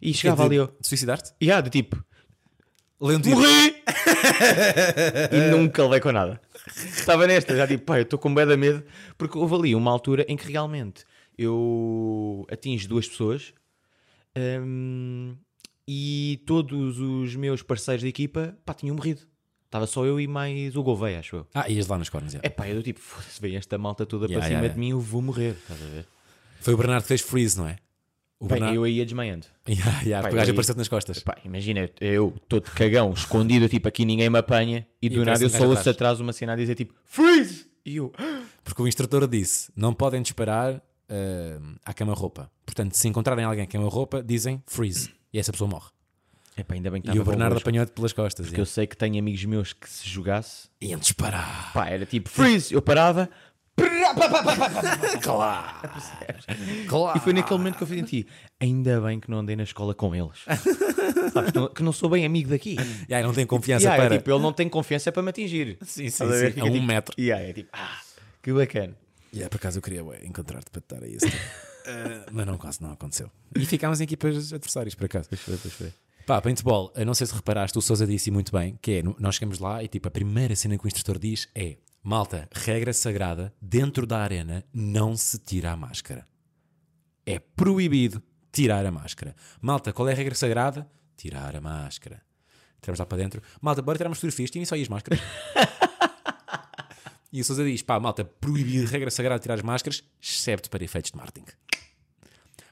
E chegava ali, eu, Suicidaste? e ah, de tipo, Morri! e nunca levei com nada. Estava nesta, já tipo, pá, eu estou com bué de medo, porque houve ali uma altura em que realmente eu atingo duas pessoas hum, e todos os meus parceiros de equipa, pá, tinham morrido. Estava só eu e mais o Gouveia, acho eu. Ah, ias lá nos cornos. já. É pá, eu do tipo, foda-se, vem esta malta toda Yeah, para cima yeah, de mim, eu vou morrer, estás a ver? Foi o Bernardo que fez freeze, não é? Bem, Bernardo. eu aí ia desmaiando. Yeah, yeah, porque o gajo eu- apareceu-te nas costas. Pá, imagina, eu todo cagão, escondido, tipo, aqui ninguém me apanha, e do parece nada eu só ouço atrás. uma cena a dizer tipo, freeze! E eu, Porque o instrutor disse: não podem disparar eh, à cama-roupa. Portanto, se encontrarem alguém à cama-roupa, dizem freeze. E essa pessoa morre. epá, ainda bem que E o Bernardo apanhou-te pelas costas. Porque eu sei que tenho amigos meus que se jogasse, Iam disparar. pá, era tipo, freeze! Eu parava, Claro. claro. e foi naquele momento que eu senti, ainda bem que não andei na escola com eles. Sabes, que não- que não sou bem amigo daqui. E aí não tem confiança Yeah, é para. tipo, ele não tem confiança para me atingir. Sim, sim, sim. Fica A um tipo- metro. Yeah, é tipo, ah, que bacana. Yeah, por acaso eu queria encontrar-te para te dar a isso. Eh, mas não, quase não aconteceu. E ficámos em equipas adversárias, por acaso. Pois foi, pois foi. Pá, paintball, eu não sei se reparaste, o Sousa disse muito bem, que é, nós chegamos lá e tipo, a primeira cena que o instrutor diz é malta, regra sagrada, dentro da arena não se tira a máscara. É proibido tirar a máscara. Malta, qual é a regra sagrada? Tirar a máscara. Entramos lá para dentro. Malta, bora tirar umas fotografias, tirem só aí as máscaras. e o Sousa diz, pá, malta, proibido, regra sagrada, tirar as máscaras, excepto para efeitos de marketing.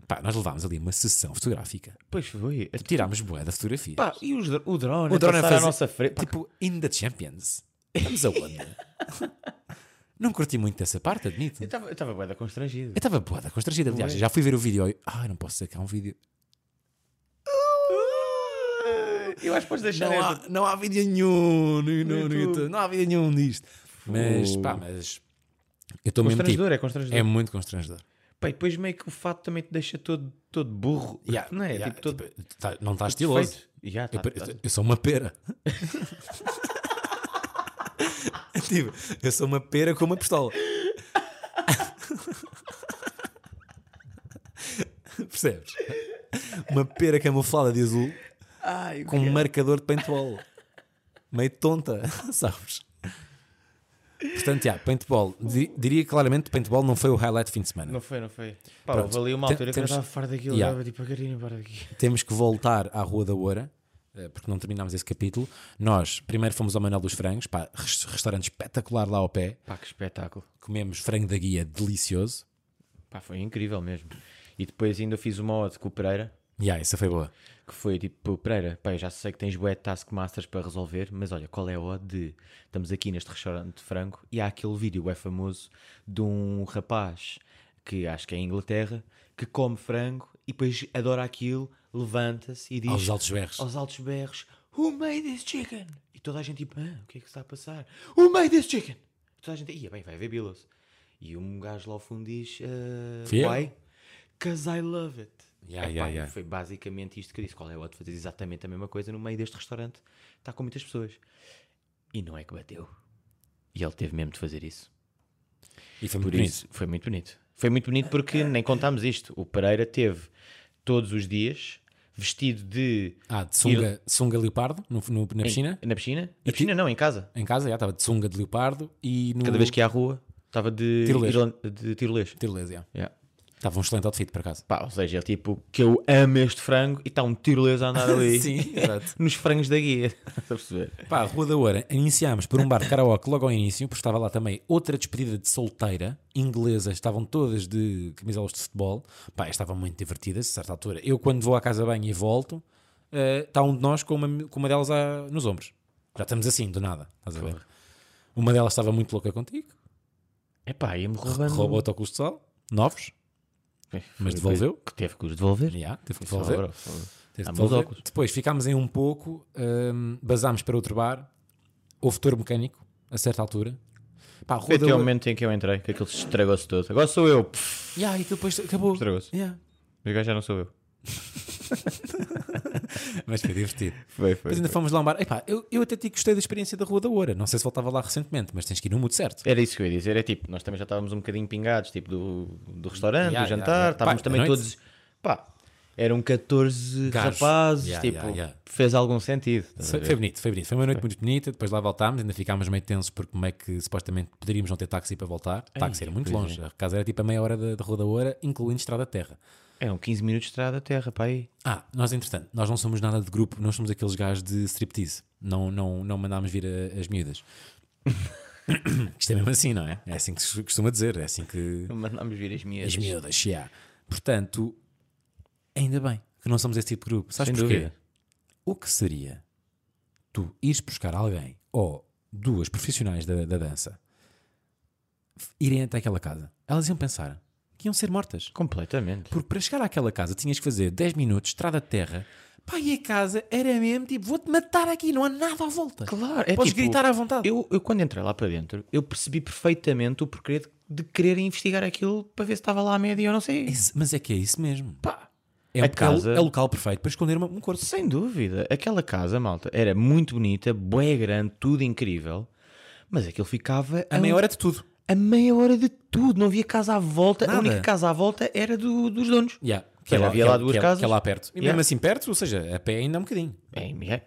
Pá, nós levámos ali uma sessão fotográfica. Pois foi. Tirámos bué de fotografias. Pá, e os, o drone, O a drone a passar à nossa frente. Tipo, in the Champions. Estamos aonde? não curti muito dessa parte, admito. eu estava- eu estava bué da constrangido. Eu estava boa, constrangida. Aliás, já fui ver o vídeo. Ai, não posso sacar um vídeo. Eu acho que podes deixar Não há, não há vídeo nenhum no, no- no YouTube. Não há vídeo nenhum disto. Mas, pá, mas. Eu estou mesmo tipo. Constrangedor, é constrangedor. É muito constrangedor. Pá, e depois meio que o fato também te deixa todo, todo burro. Yeah, não é? yeah, tipo, todo tipo, tá- não está estiloso. Yeah, Eu, tá, pa- tá. eu sou uma pera. tipo, eu sou uma pera com uma pistola. Percebes? Uma pera camuflada de azul Ai, com um marcador de paintball. Meio tonta, sabes? Portanto, yeah, paintball. Di- diria claramente que paintball não foi o highlight de fim de semana. Não foi, não foi. Pá, Pronto. ali uma Tem- altura que eu temos- estava farto daquilo. Yeah. Tipo, Catarina, para daqui. Temos que voltar à Rua da Oura, porque não terminámos esse capítulo. Nós primeiro fomos ao Manel dos Frangos, pá, res- restaurante espetacular lá ao pé. Pá, que espetáculo. Comemos frango da guia delicioso. Pá, foi incrível mesmo. E depois ainda fiz uma ode com o Pereira. Yeah, essa foi boa. que foi tipo, Pereira, pá, eu já sei que tens bué taskmasters para resolver, mas olha, qual é a odd de estamos aqui neste restaurante de frango e há aquele vídeo é famoso de um rapaz que acho que é em Inglaterra que come frango e depois adora aquilo, levanta-se e diz Aos altos berros. aos altos berros Who made this chicken? E toda a gente tipo, ah, o que é que está a passar? Who made this chicken? E toda a gente, ia bem, vai haver bilos. E um gajo lá ao fundo diz, uh, why? Cause I love it. Yeah, Epá, yeah, yeah. Foi basicamente isto que disse. Qual é o outro fazer exatamente a mesma coisa no meio deste restaurante? Está com muitas pessoas. E não é que bateu. E ele teve mesmo de fazer isso. E foi Por muito bonito. isso, foi muito bonito. Foi muito bonito porque nem contámos isto. O Pereira teve todos os dias vestido de. Ah, de sunga, sunga leopardo no, no- na piscina. Na piscina? Na piscina não, em casa. Em casa, já estava de sunga de leopardo e no. Cada vez que ia à rua, estava de Tirolês. de tirolês. Tirolês, já. Yeah. Estava um excelente outfit, por acaso. Pá, ou seja, é tipo que eu amo este frango e está um tirolês a andar ali. Sim, exato. Nos frangos da guia. Estás a perceber? Pá, Rua da Oura, iniciámos por um bar de karaoke logo ao início, porque estava lá também outra despedida de solteira, inglesas, estavam todas de camisolas de futebol. Pá, estavam muito divertidas, a certa altura. Eu, quando vou à casa de banho e volto, eh, está um de nós com uma, com uma delas à- nos ombros. Já estamos assim, do nada, estás a ver? Uma delas estava muito louca contigo, Epá, ia-me roubando. roubou óculos de sol, novos, mas devolveu. Que teve que os devolver. Já, teve que Só devolver. agora, agora. Teve devolver. Depois ficámos em um pouco, hum, basámos para outro bar, houve touro mecânico, a certa altura. Pá, Foi até o momento em que eu entrei, que aquilo se estragou-se todo. Agora sou eu. Pff, Yeah, e depois acabou. Estragou-se. Yeah. O gajo já não sou eu. Mas foi divertido. Foi, foi. Depois ainda fomos lá um bar. Epá, eu, eu até te gostei da experiência da Rua da Oura. Não sei se voltava lá recentemente, mas tens que ir no mood certo. Era isso que eu ia dizer. É tipo, nós também já estávamos um bocadinho pingados, tipo, do, do restaurante, Yeah, do yeah, jantar. yeah. Estávamos Pá, também todos. Pá, eram 14 Gajos. rapazes. Yeah, tipo, yeah, yeah. fez algum sentido. Foi, foi bonito, foi bonito. Foi uma noite muito bonita. Depois lá voltámos, ainda ficámos meio tensos porque como é que supostamente poderíamos não ter táxi para voltar. táxi era muito longe. A casa era tipo a meia hora da, da Rua da Oura, incluindo Estrada Terra. Eram 15 minutos de estrada terra, pá aí. Ah, nós entretanto, nós não somos nada de grupo, nós somos aqueles gajos de striptease. Não, não, não mandámos vir a- as miúdas. Isto é mesmo assim, não é? É assim que se costuma dizer, é assim que Mandámos vir as minhas. as miúdas, yeah. Portanto, ainda bem que não somos esse tipo de grupo. Sabes Sem porquê? dúvida. O que seria tu ires buscar alguém ou duas profissionais da, da dança irem até aquela casa? Elas iam pensar que iam ser mortas. Completamente. Porque para chegar àquela casa tinhas que fazer 10 minutos, estrada de terra. Pá, e a casa era mesmo tipo: vou-te matar aqui, não há nada à volta. Claro, é Podes tipo, gritar à vontade. Eu, eu quando entrei lá para dentro, eu percebi perfeitamente o porquê de, de querer investigar aquilo para ver se estava lá a média ou não sei. Esse- mas é que é isso mesmo. Pá, É, a um- casa- é o local perfeito para esconder uma- um corpo. sem dúvida. Aquela casa, malta, era muito bonita, bué grande, tudo incrível. Mas aquilo ficava A meia hora de tudo. A meia hora de tudo. Não havia casa à volta. Nada. A única casa à volta era do- dos donos. Yeah. Pois havia lá duas que é- casas. Que é lá perto. E Yeah. mesmo assim perto, ou seja, a pé ainda é um bocadinho. É, é.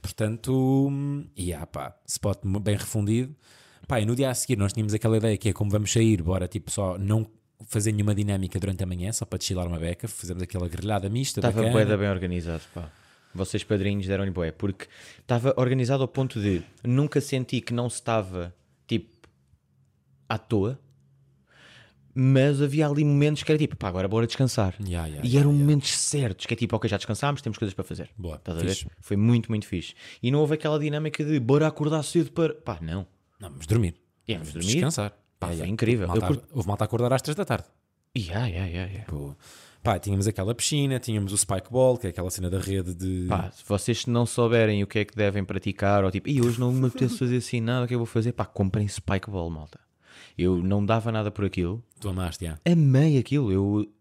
Portanto, hum, yeah, pá, spot bem refundido. Pá, e no dia a seguir nós tínhamos aquela ideia que é como vamos sair, bora tipo só não fazer nenhuma dinâmica durante a manhã, só para deschilar uma beca, fazemos aquela grelhada mista. Estava bacana. bué da bem organizado, pá. Vocês padrinhos deram-lhe bué, porque estava organizado ao ponto de nunca senti que não se estava, tipo, à toa, mas havia ali momentos que era tipo, pá, agora bora descansar. Yeah, yeah, e eram momentos certos, que é tipo, ok, já descansámos, temos coisas para fazer. Boa, Estás a ver? Foi muito, muito fixe. E não houve aquela dinâmica de bora acordar cedo para. Pá, não. Não, vamos dormir. Íamos dormir. Descansar. Pá, Yeah, foi yeah. incrível. Malta- Eu curto- Houve malta a acordar às 3 da tarde. Yeah, yeah, yeah, yeah. Pô, Pá, tínhamos aquela piscina, tínhamos o spike ball, que é aquela cena da rede de. Pá, se vocês não souberem o que é que devem praticar, ou tipo, e hoje não me apetece fazer assim nada, o que eu vou fazer? Pá, comprem Spike Ball, malta. Eu não dava nada por aquilo, Tu amaste, já. amei aquilo. Eu,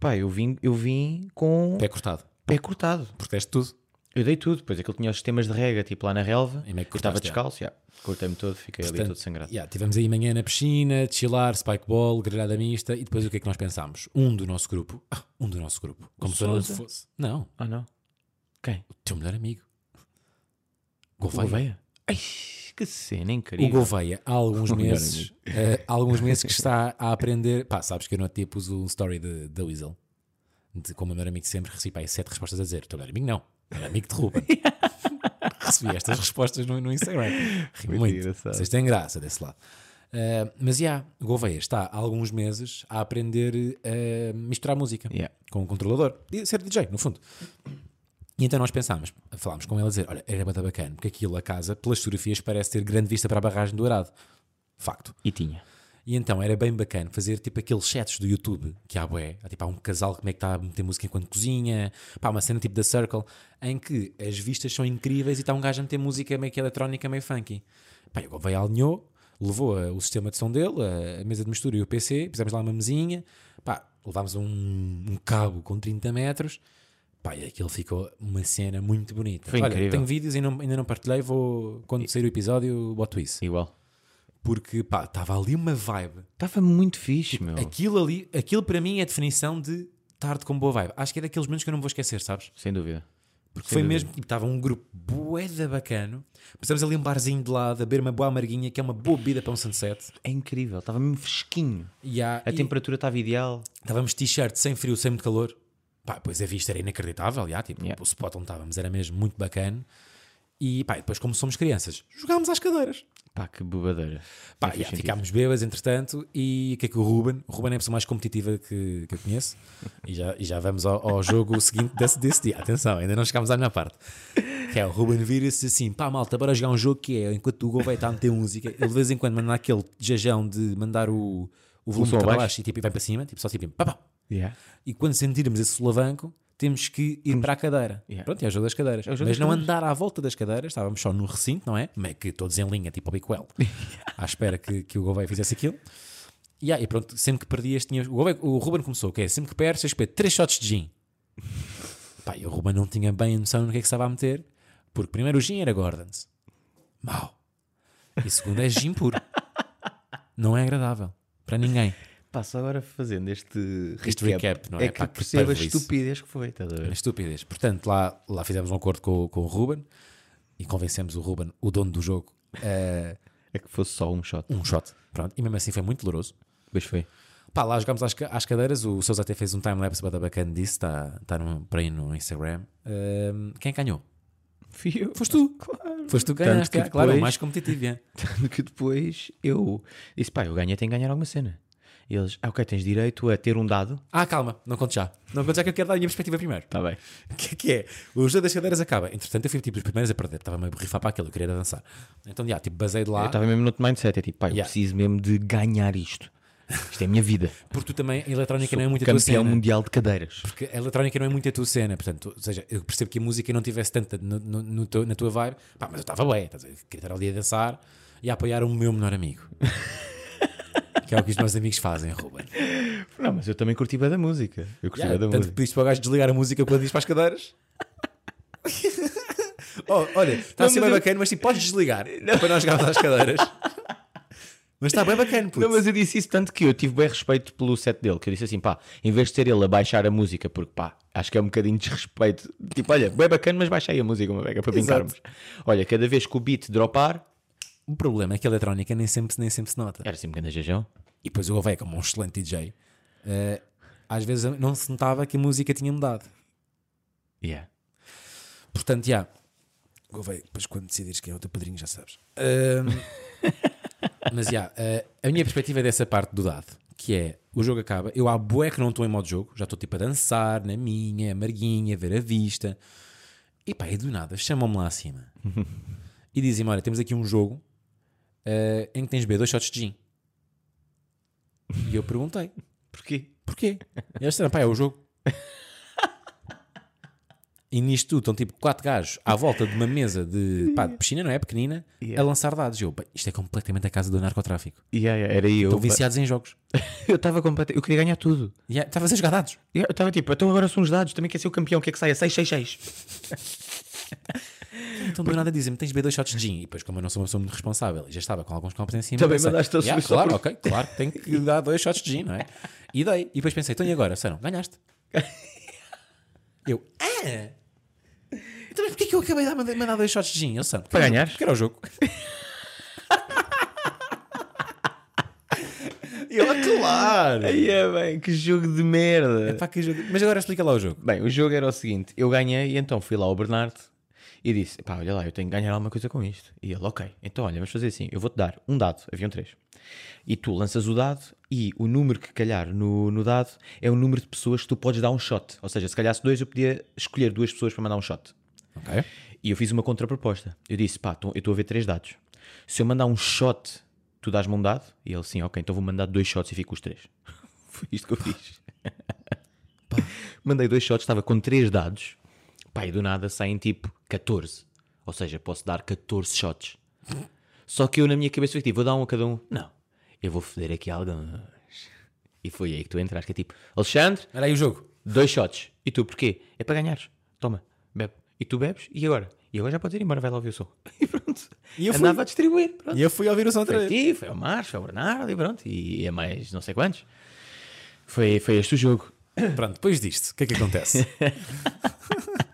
pá, eu vim, eu vim com Pé cortado. pé cortado. Proteste tudo. Eu dei tudo, depois aquilo tinha os sistemas de rega, tipo lá na relva, E meio que eu estava cortaste, descalço, já. cortei-me todo, fiquei ali Portanto, todo sangrado. yeah, tivemos aí manhã na piscina, chilar, spike ball, grelhada mista, e depois o que é que nós pensámos? Um do nosso grupo, ah, um do nosso grupo, como se não fosse. Não, Ah, não? Quem? o teu melhor amigo. Gouveia. Gouveia? Ai, que cena O incrível. Gouveia, há alguns O meses, eh, há alguns meses que está a aprender. Pá, sabes que eu no outro dia pus um story da Weasel, de, como o meu amigo sempre, recebi aí sete respostas a dizer: o teu melhor amigo não, o melhor amigo de Ruben. Recebi estas respostas no, no Instagram. Ri Muito muito. engraçado. Vocês têm graça desse lado. Uh, mas já, o Gouveia está há alguns meses a aprender a misturar música Yeah. com o controlador e ser DJ, no fundo. E então nós pensámos, falámos com ele a dizer: Olha, era bada bacana, porque aquilo, a casa, pelas fotografias, parece ter grande vista para a barragem do Arado. Facto. E tinha. E então era bem bacana fazer tipo aqueles sets do YouTube que há bué, há, tipo, há um casal como é que está a meter música enquanto cozinha, pá, uma cena tipo da Circle, em que as vistas são incríveis e está um gajo a meter música meio que eletrónica, meio funky. Pá, e o Gouveia alinhou, levou a- o sistema de som dele, a, a mesa de mistura e o PC, pusemos lá uma mesinha, pá, levámos um, um cabo com 30 metros, pá, e aquilo ficou uma cena muito bonita. Foi Olha, incrível. tenho vídeos e não- ainda não partilhei, vou, quando sair o episódio, boto isso. Igual. Porque, pá, estava ali uma vibe Estava muito fixe, meu. Aquilo ali, aquilo para mim é a definição de tarde com boa vibe. Acho que é daqueles momentos que eu não vou esquecer, sabes? Sem dúvida. Porque Sem foi dúvida. mesmo, tipo, estava um grupo boeda bacano. Passamos ali um barzinho de lado a beber uma boa amarguinha, que é uma boa bebida para um sunset. É incrível. Estava mesmo fresquinho. Há, A e temperatura estava ideal. estávamos t-shirt sem frio, sem muito calor. Pá, pois a vista era inacreditável, já, tipo, Yeah. o spot onde estávamos era mesmo muito bacana. E pá, depois, como somos crianças, jogámos às cadeiras. Pá, que bobadeira. Pá, já, sentido. ficámos bêbados, entretanto, e o que é que o Ruben? O Ruben é a pessoa mais competitiva que, que eu conheço, e já, e já vamos ao, ao jogo seguinte desse, desse dia. Atenção, ainda não chegámos à minha parte. Que é o Ruben vira-se assim: pá, malta, bora jogar um jogo que é enquanto o Hugo vai estar a meter música, ele de vez em quando manda aquele jajão de mandar o, o volume som para baixo e tipo, vai para cima, tipo, só tipo, pá, pá. Yeah. E quando sentirmos esse solavanco, temos que ir para a cadeira. Yeah. Pronto, é o jogo das cadeiras. o jogo Mas das não cadeiras. andar à volta das cadeiras, estávamos só no recinto, não é? Meio que todos em linha, tipo ao Bicoel, à espera que, que o Gouveia fizesse aquilo. E, ah, e pronto, sempre que perdias, tinha. O, Gouveia- o Ruben começou, o que é? Sempre que perdes, tens que beber 3 shots de gin. Pá, e o Ruben não tinha bem a noção no que é que estava a meter, porque primeiro o gin era Gordon's. Mau. E segundo é gin puro. Não é agradável. Para ninguém. Passa agora fazendo este, Este recap, não é? É que perceba a estupidez que foi, estás a É ver? estupidez. Portanto, lá, lá fizemos um acordo com, com o Ruben e convencemos o Ruben, o dono do jogo, a É que fosse só um shot. um shot. Pronto. E mesmo assim foi muito doloroso. Pois foi. Pá, lá jogámos às, às cadeiras. O Sousa até fez um time-lapse bacana disso. Está tá no, para aí no Instagram. Ahm, quem ganhou? Fio. Foste tu. Foste tu que ganhaste. que é, Claro, o depois- mais competitivo. é. Tanto que depois eu disse, pá, eu ganhei, tenho que ganhar alguma cena. E eles, ah, ok, tens direito a ter um dado. Ah, calma. Não conto já. Não conto já que eu quero dar a minha perspectiva primeiro. Está bem. O que é que é? O jogo das cadeiras acaba. Entretanto, eu fui tipo os primeiros a perder. Estava-me a borrifar para aquilo. Eu queria dançar. Então, já, tipo, basei de lá. Eu estava mesmo no outro mindset, é tipo, pá, eu Yeah. preciso mesmo de ganhar isto. Isto é a minha vida. Porque tu também, a eletrónica Sou não é muito a tua campeão cena. mundial de cadeiras. Porque a eletrónica não é muito a tua cena, portanto, ou seja, eu percebo que a música não tivesse tanta no, no- no teu- na tua vibe, pá, mas eu estava bem, estás a ver? queria estar ali a dançar e a apoiar o meu melhor amigo. que é o que os meus amigos fazem, Ruben. Não, mas eu também curti bem da música. Eu curti Yeah, bem da tanto música. pediste para o gajo desligar a música quando diz para as cadeiras. oh, olha, está a ser mas bem eu- bacana, mas tipo, podes desligar para nós jogarmos às cadeiras. Mas está bem bacana, puto. Não, mas eu disse isso tanto que eu tive bem respeito pelo set dele, que eu disse assim, pá, em vez de ser ele a baixar a música, porque pá, acho que é um bocadinho de desrespeito, tipo, olha, bem bacana, mas baixa aí a música, uma beca, para brincarmos. Olha, cada vez que o beat dropar, O problema é que a eletrónica nem sempre, nem sempre se nota. era sempre grande jejão. E depois o Gouveia, como um excelente DJ, eh, às vezes não se notava que a música tinha mudado. Yeah. Portanto, já. Gouveia, depois quando decidires quem é o teu padrinho, já sabes. Ahm, mas já, eh, a minha perspectiva é dessa parte do dado, que é o jogo acaba, eu há bué que não estou em modo jogo, já estou tipo a dançar na minha, amarguinha, a ver a vista. E pá, e do nada, chamam-me lá acima e dizem-me: Olha, temos aqui um jogo eh, em que tens de beber dois shots de gin. E eu perguntei: Porquê? Porquê? E eles disseram, pá, é o jogo. E nisto tudo estão tipo quatro gajos à volta de uma mesa de, pá, de piscina, não é? Pequenina, Yeah. a lançar dados. E eu, "Bem, isto é completamente a casa do narcotráfico. Yeah, yeah, era eu. Estão viciados em jogos. Eu estava completamente. Eu queria ganhar tudo. E é, Estavas a jogar dados. Yeah, Eu estava tipo, então agora são os dados, também quer ser o campeão, o que é que sai? A 666. Então do nada dizem-me, tens de beber dois shots de gin. E depois, como eu não sou uma pessoa muito responsável e já estava com alguns copos em cima, Também pensei, mandaste a "Yeah, subir só Claro, por- ok, claro, tenho que dar dois shots de gin, não é? E dei. E depois pensei, então e agora? Sério, ganhaste. Eu, ah! Então, mas porquê que eu acabei de mandar- mandar dois shots de gin? Eu sei, Para ganhar. Porque era o jogo. E eu, "Ah, claro! Aí é bem, que jogo de merda. Epá, que jogo. Mas agora explica lá o jogo. Bem, o jogo era o seguinte: eu ganhei e então fui lá ao Bernardo E disse: pá, olha lá, eu tenho que ganhar alguma coisa com isto. E ele, ok, então olha, vamos fazer assim: eu vou-te dar um dado, haviam três. E tu lanças o dado e o número que calhar no, no dado é o número de pessoas que tu podes dar um shot. Ou seja, se calhasse dois, eu podia escolher duas pessoas para mandar um shot. Ok. E eu fiz uma contraproposta. Eu disse: pá, eu estou a ver três dados. Se eu mandar um shot, tu dás-me um dado? E ele, sim, ok, então vou mandar dois shots e fico os três. Foi isto que eu fiz. Mandei dois shots, estava com três dados. Pá, e do nada saem tipo 14. Ou seja, posso dar 14 shots. Só que eu na minha cabeça fiquei tipo, vou dar um a cada um. Não, eu vou foder aqui alguns. E foi aí que tu entraste, que é tipo, Alexandre, Era aí o jogo. dois shots. E tu, porquê? É para ganhares. Toma, bebe. E tu bebes, e agora? E agora já podes ir embora, vai lá ouvir o som. E pronto. E eu fui. Andava a distribuir. Pronto. E eu fui ouvir o som outra Foi vez. ti, foi ao Marcos, foi ao Bernardo e pronto. E a mais não sei quantos. Foi, foi este o jogo. Pronto, depois disto, o que é que acontece?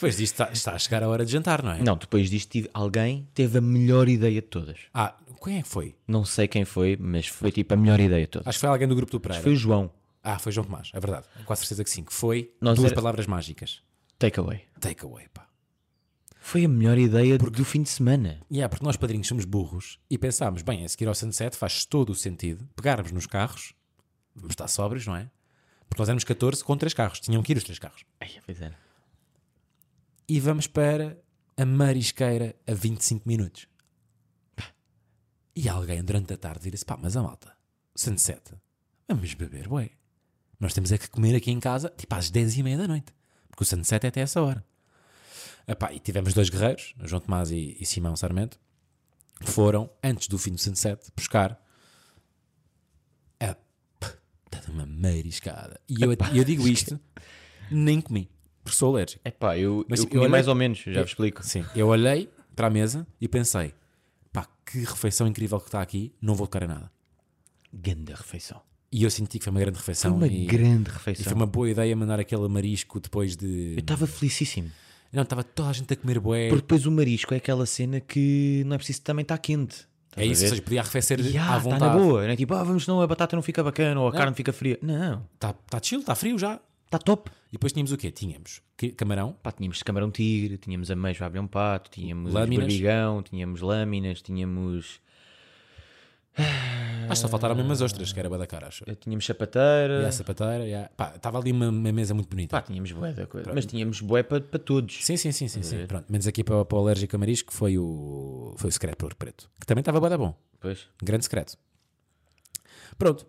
depois disto está, está a chegar a hora de jantar, não é? Não, depois disto tive, alguém teve a melhor ideia de todas. Ah, quem é que foi? Não sei quem foi, mas foi tipo a melhor ideia de todas. Acho que foi alguém do grupo do Pereira. Foi o João. Ah, foi João Tomás, é verdade. Com a certeza que sim. Que foi Nós duas era- palavras mágicas. Takeaway. Takeaway, pá. Foi a melhor ideia do fim de semana. E é porque nós padrinhos somos burros e pensámos, bem, a seguir ao Sunset faz todo o sentido pegarmos nos carros, vamos estar sóbrios, não é? Porque nós éramos 14 com três carros, tinham que ir os três carros. Ai, pois era. E vamos para a Marisqueira a 25 minutos. E alguém durante a tarde disse: pá, mas a malta, Sunset, vamos beber, ué. Nós temos é que comer aqui em casa, tipo às 10 e meia da noite. Porque o Sunset é até essa hora. Epá, e tivemos dois guerreiros, João Tomás e, e Simão Sarmento, foram, antes do fim do Sunset, buscar a uma mariscada. E eu, eu digo isto, nem comi, porque sou alérgico. É pá, eu, Mas eu eu comi olhei- mais ou menos, já eu- vos explico. Sim, eu olhei para a mesa e pensei: pá, que refeição incrível que está aqui, não vou tocar a nada. Grande refeição. E eu senti que foi uma grande Foi refeição. uma e, grande e refeição. foi uma boa ideia mandar aquele marisco depois de. Eu estava felicíssimo. Não, estava toda a gente a comer bué. Porque depois o marisco é aquela cena que não é preciso também estar quente. É isso, ou seja, podia arrefecer Yeah, à está vontade. na boa. Não é tipo, ah, vamos, senão a batata não fica bacana ou a carne fica fria. Não, Está tá chill, está frio já. Está top. E depois tínhamos o quê? Tínhamos que- camarão, Pá, tínhamos camarão tigre, tínhamos ameijo a abrir um pato, tínhamos barbigão, tínhamos lâminas, tínhamos, acho que só faltaram mesmo as ostras, que era da cara, acho. eh, tínhamos. E sapateira, yeah. Pá, estava ali uma, uma mesa muito bonita. Pá, tínhamos bué da coisa. Mas tínhamos bué para para todos. Sim, sim, sim, sim, sim. Pronto, menos aqui para, para o alérgico a marisco foi o, foi o secreto por preto, que também estava bué da bom. Pois. Grande secreto. Pronto.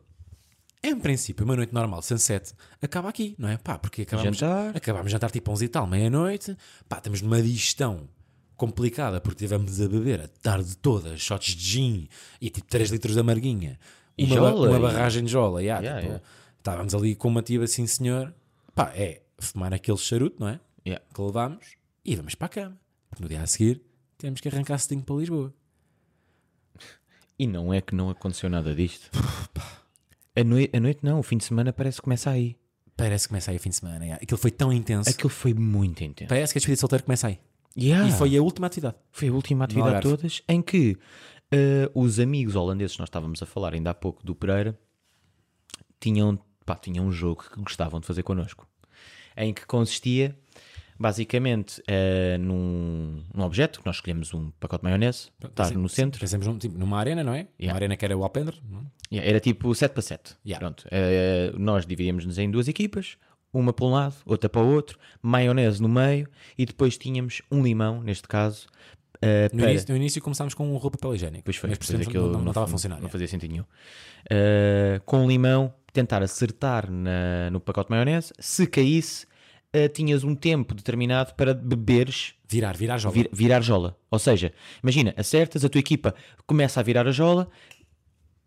Em princípio, uma noite normal, sunset, acaba aqui, não é? Pá, porque acabamos, Jantar. acabamos de jantar tipo 11 e tal, meia-noite. Pá, estamos numa digestão complicada porque tivemos a beber a tarde toda shots de gin e tipo 3 litros de amarguinha. E uma, jola, uma barragem de jola. yeah, Yeah, tipo, yeah. Estávamos ali com uma tia assim, senhor. Pá, é fumar aquele charuto, não é? Yeah. Que levámos e vamos para a cama. Porque no dia a seguir temos que arrancar cedinho para Lisboa. E não é que não aconteceu nada disto. A, noi a noite não, o fim de semana parece que começa aí. Parece que começa aí o fim de semana. yeah. Aquilo foi tão intenso. Aquilo foi muito intenso. Parece que a despedida de solteiro começa aí. Yeah. E foi a última atividade. Foi a última atividade de todas em que eh, os amigos holandeses, nós estávamos a falar ainda há pouco do Pereira, tinham, pá, tinham um jogo que gostavam de fazer connosco. Em que consistia, basicamente, eh, num, num objeto, que nós escolhemos um pacote de maionese, estar no centro, Pensamos num- tipo, numa arena, não é? Uma arena que era o Alpendre. não é? Yeah, era tipo 7 para 7. Yeah. Pronto. Eh, nós dividíamos-nos em duas equipas, uma para um lado, outra para o outro, maionese no meio e depois tínhamos um limão, neste caso. eh, No, para- início, no início começámos com um roupa papel higiênico. Pois foi, Mas depois aquilo não, não estava a funcionar. Não é. fazia sentido nenhum. Uh, com limão, tentar acertar na- no pacote de maionese. Se caísse, uh, tinhas um tempo determinado para beberes, Virar, virar joga. vir- virar jola. Ou seja, imagina, acertas, a tua equipa começa a virar a jola,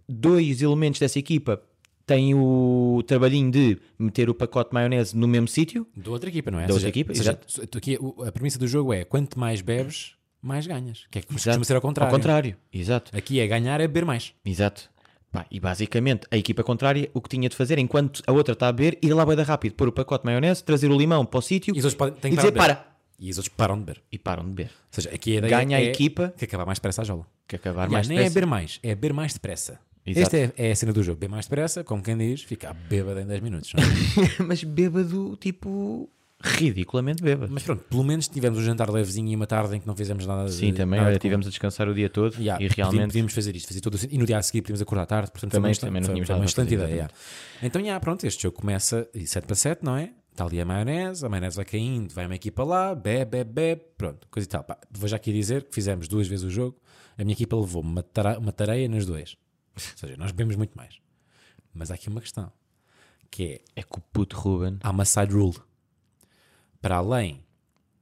dois elementos dessa equipa têm o trabalhinho de meter o pacote de maionese no mesmo sítio. Da outra equipa, não é? Da Ou outra seja- equipa, seja, aqui, a premissa do jogo é quanto mais bebes, mais ganhas. Que é que costuma ser ao contrário. Ao contrário, exato. Aqui é ganhar é beber mais. Exato. Pá, e basicamente a equipa contrária o que tinha de fazer enquanto a outra está a beber, ir lá bem rápido, pôr o pacote de maionese, trazer o limão para o sítio E e dizer para. E os outros param de beber. E param de beber. Ou seja, aqui a ideia Ganha a é equipa que acabar mais depressa a jola. que acabar Yeah, mais nem é depressa. beber mais, é beber mais depressa. Exato. Esta é, é a cena do jogo. Beber mais depressa, como quem diz, fica bêbado em 10 minutos. não é? Mas bêbado, tipo, ridiculamente bêbado. Mas pronto, pelo menos tivemos um jantar levezinho e uma tarde em que não fizemos nada. Sim, de, também. nada tivemos a descansar o dia todo Yeah, e realmente. podíamos fazer isto, fazer todo. E no dia a seguir podíamos acordar tarde, portanto Também- foi uma também tínhamos foi uma excelente ideia. yeah. Então, yeah, pronto, este jogo começa e 7 para 7, não é? Está ali a maionese, a maionese vai caindo, vai uma equipa lá, bebe, bebe, bebe, pronto, coisa e tal. Pá, vou já aqui dizer que fizemos duas vezes o jogo, a minha equipa levou uma, uma tareia nas duas. Ou seja, nós bebemos muito mais. Mas há aqui uma questão, que é, É que o puto Ruben. há uma side rule. Para além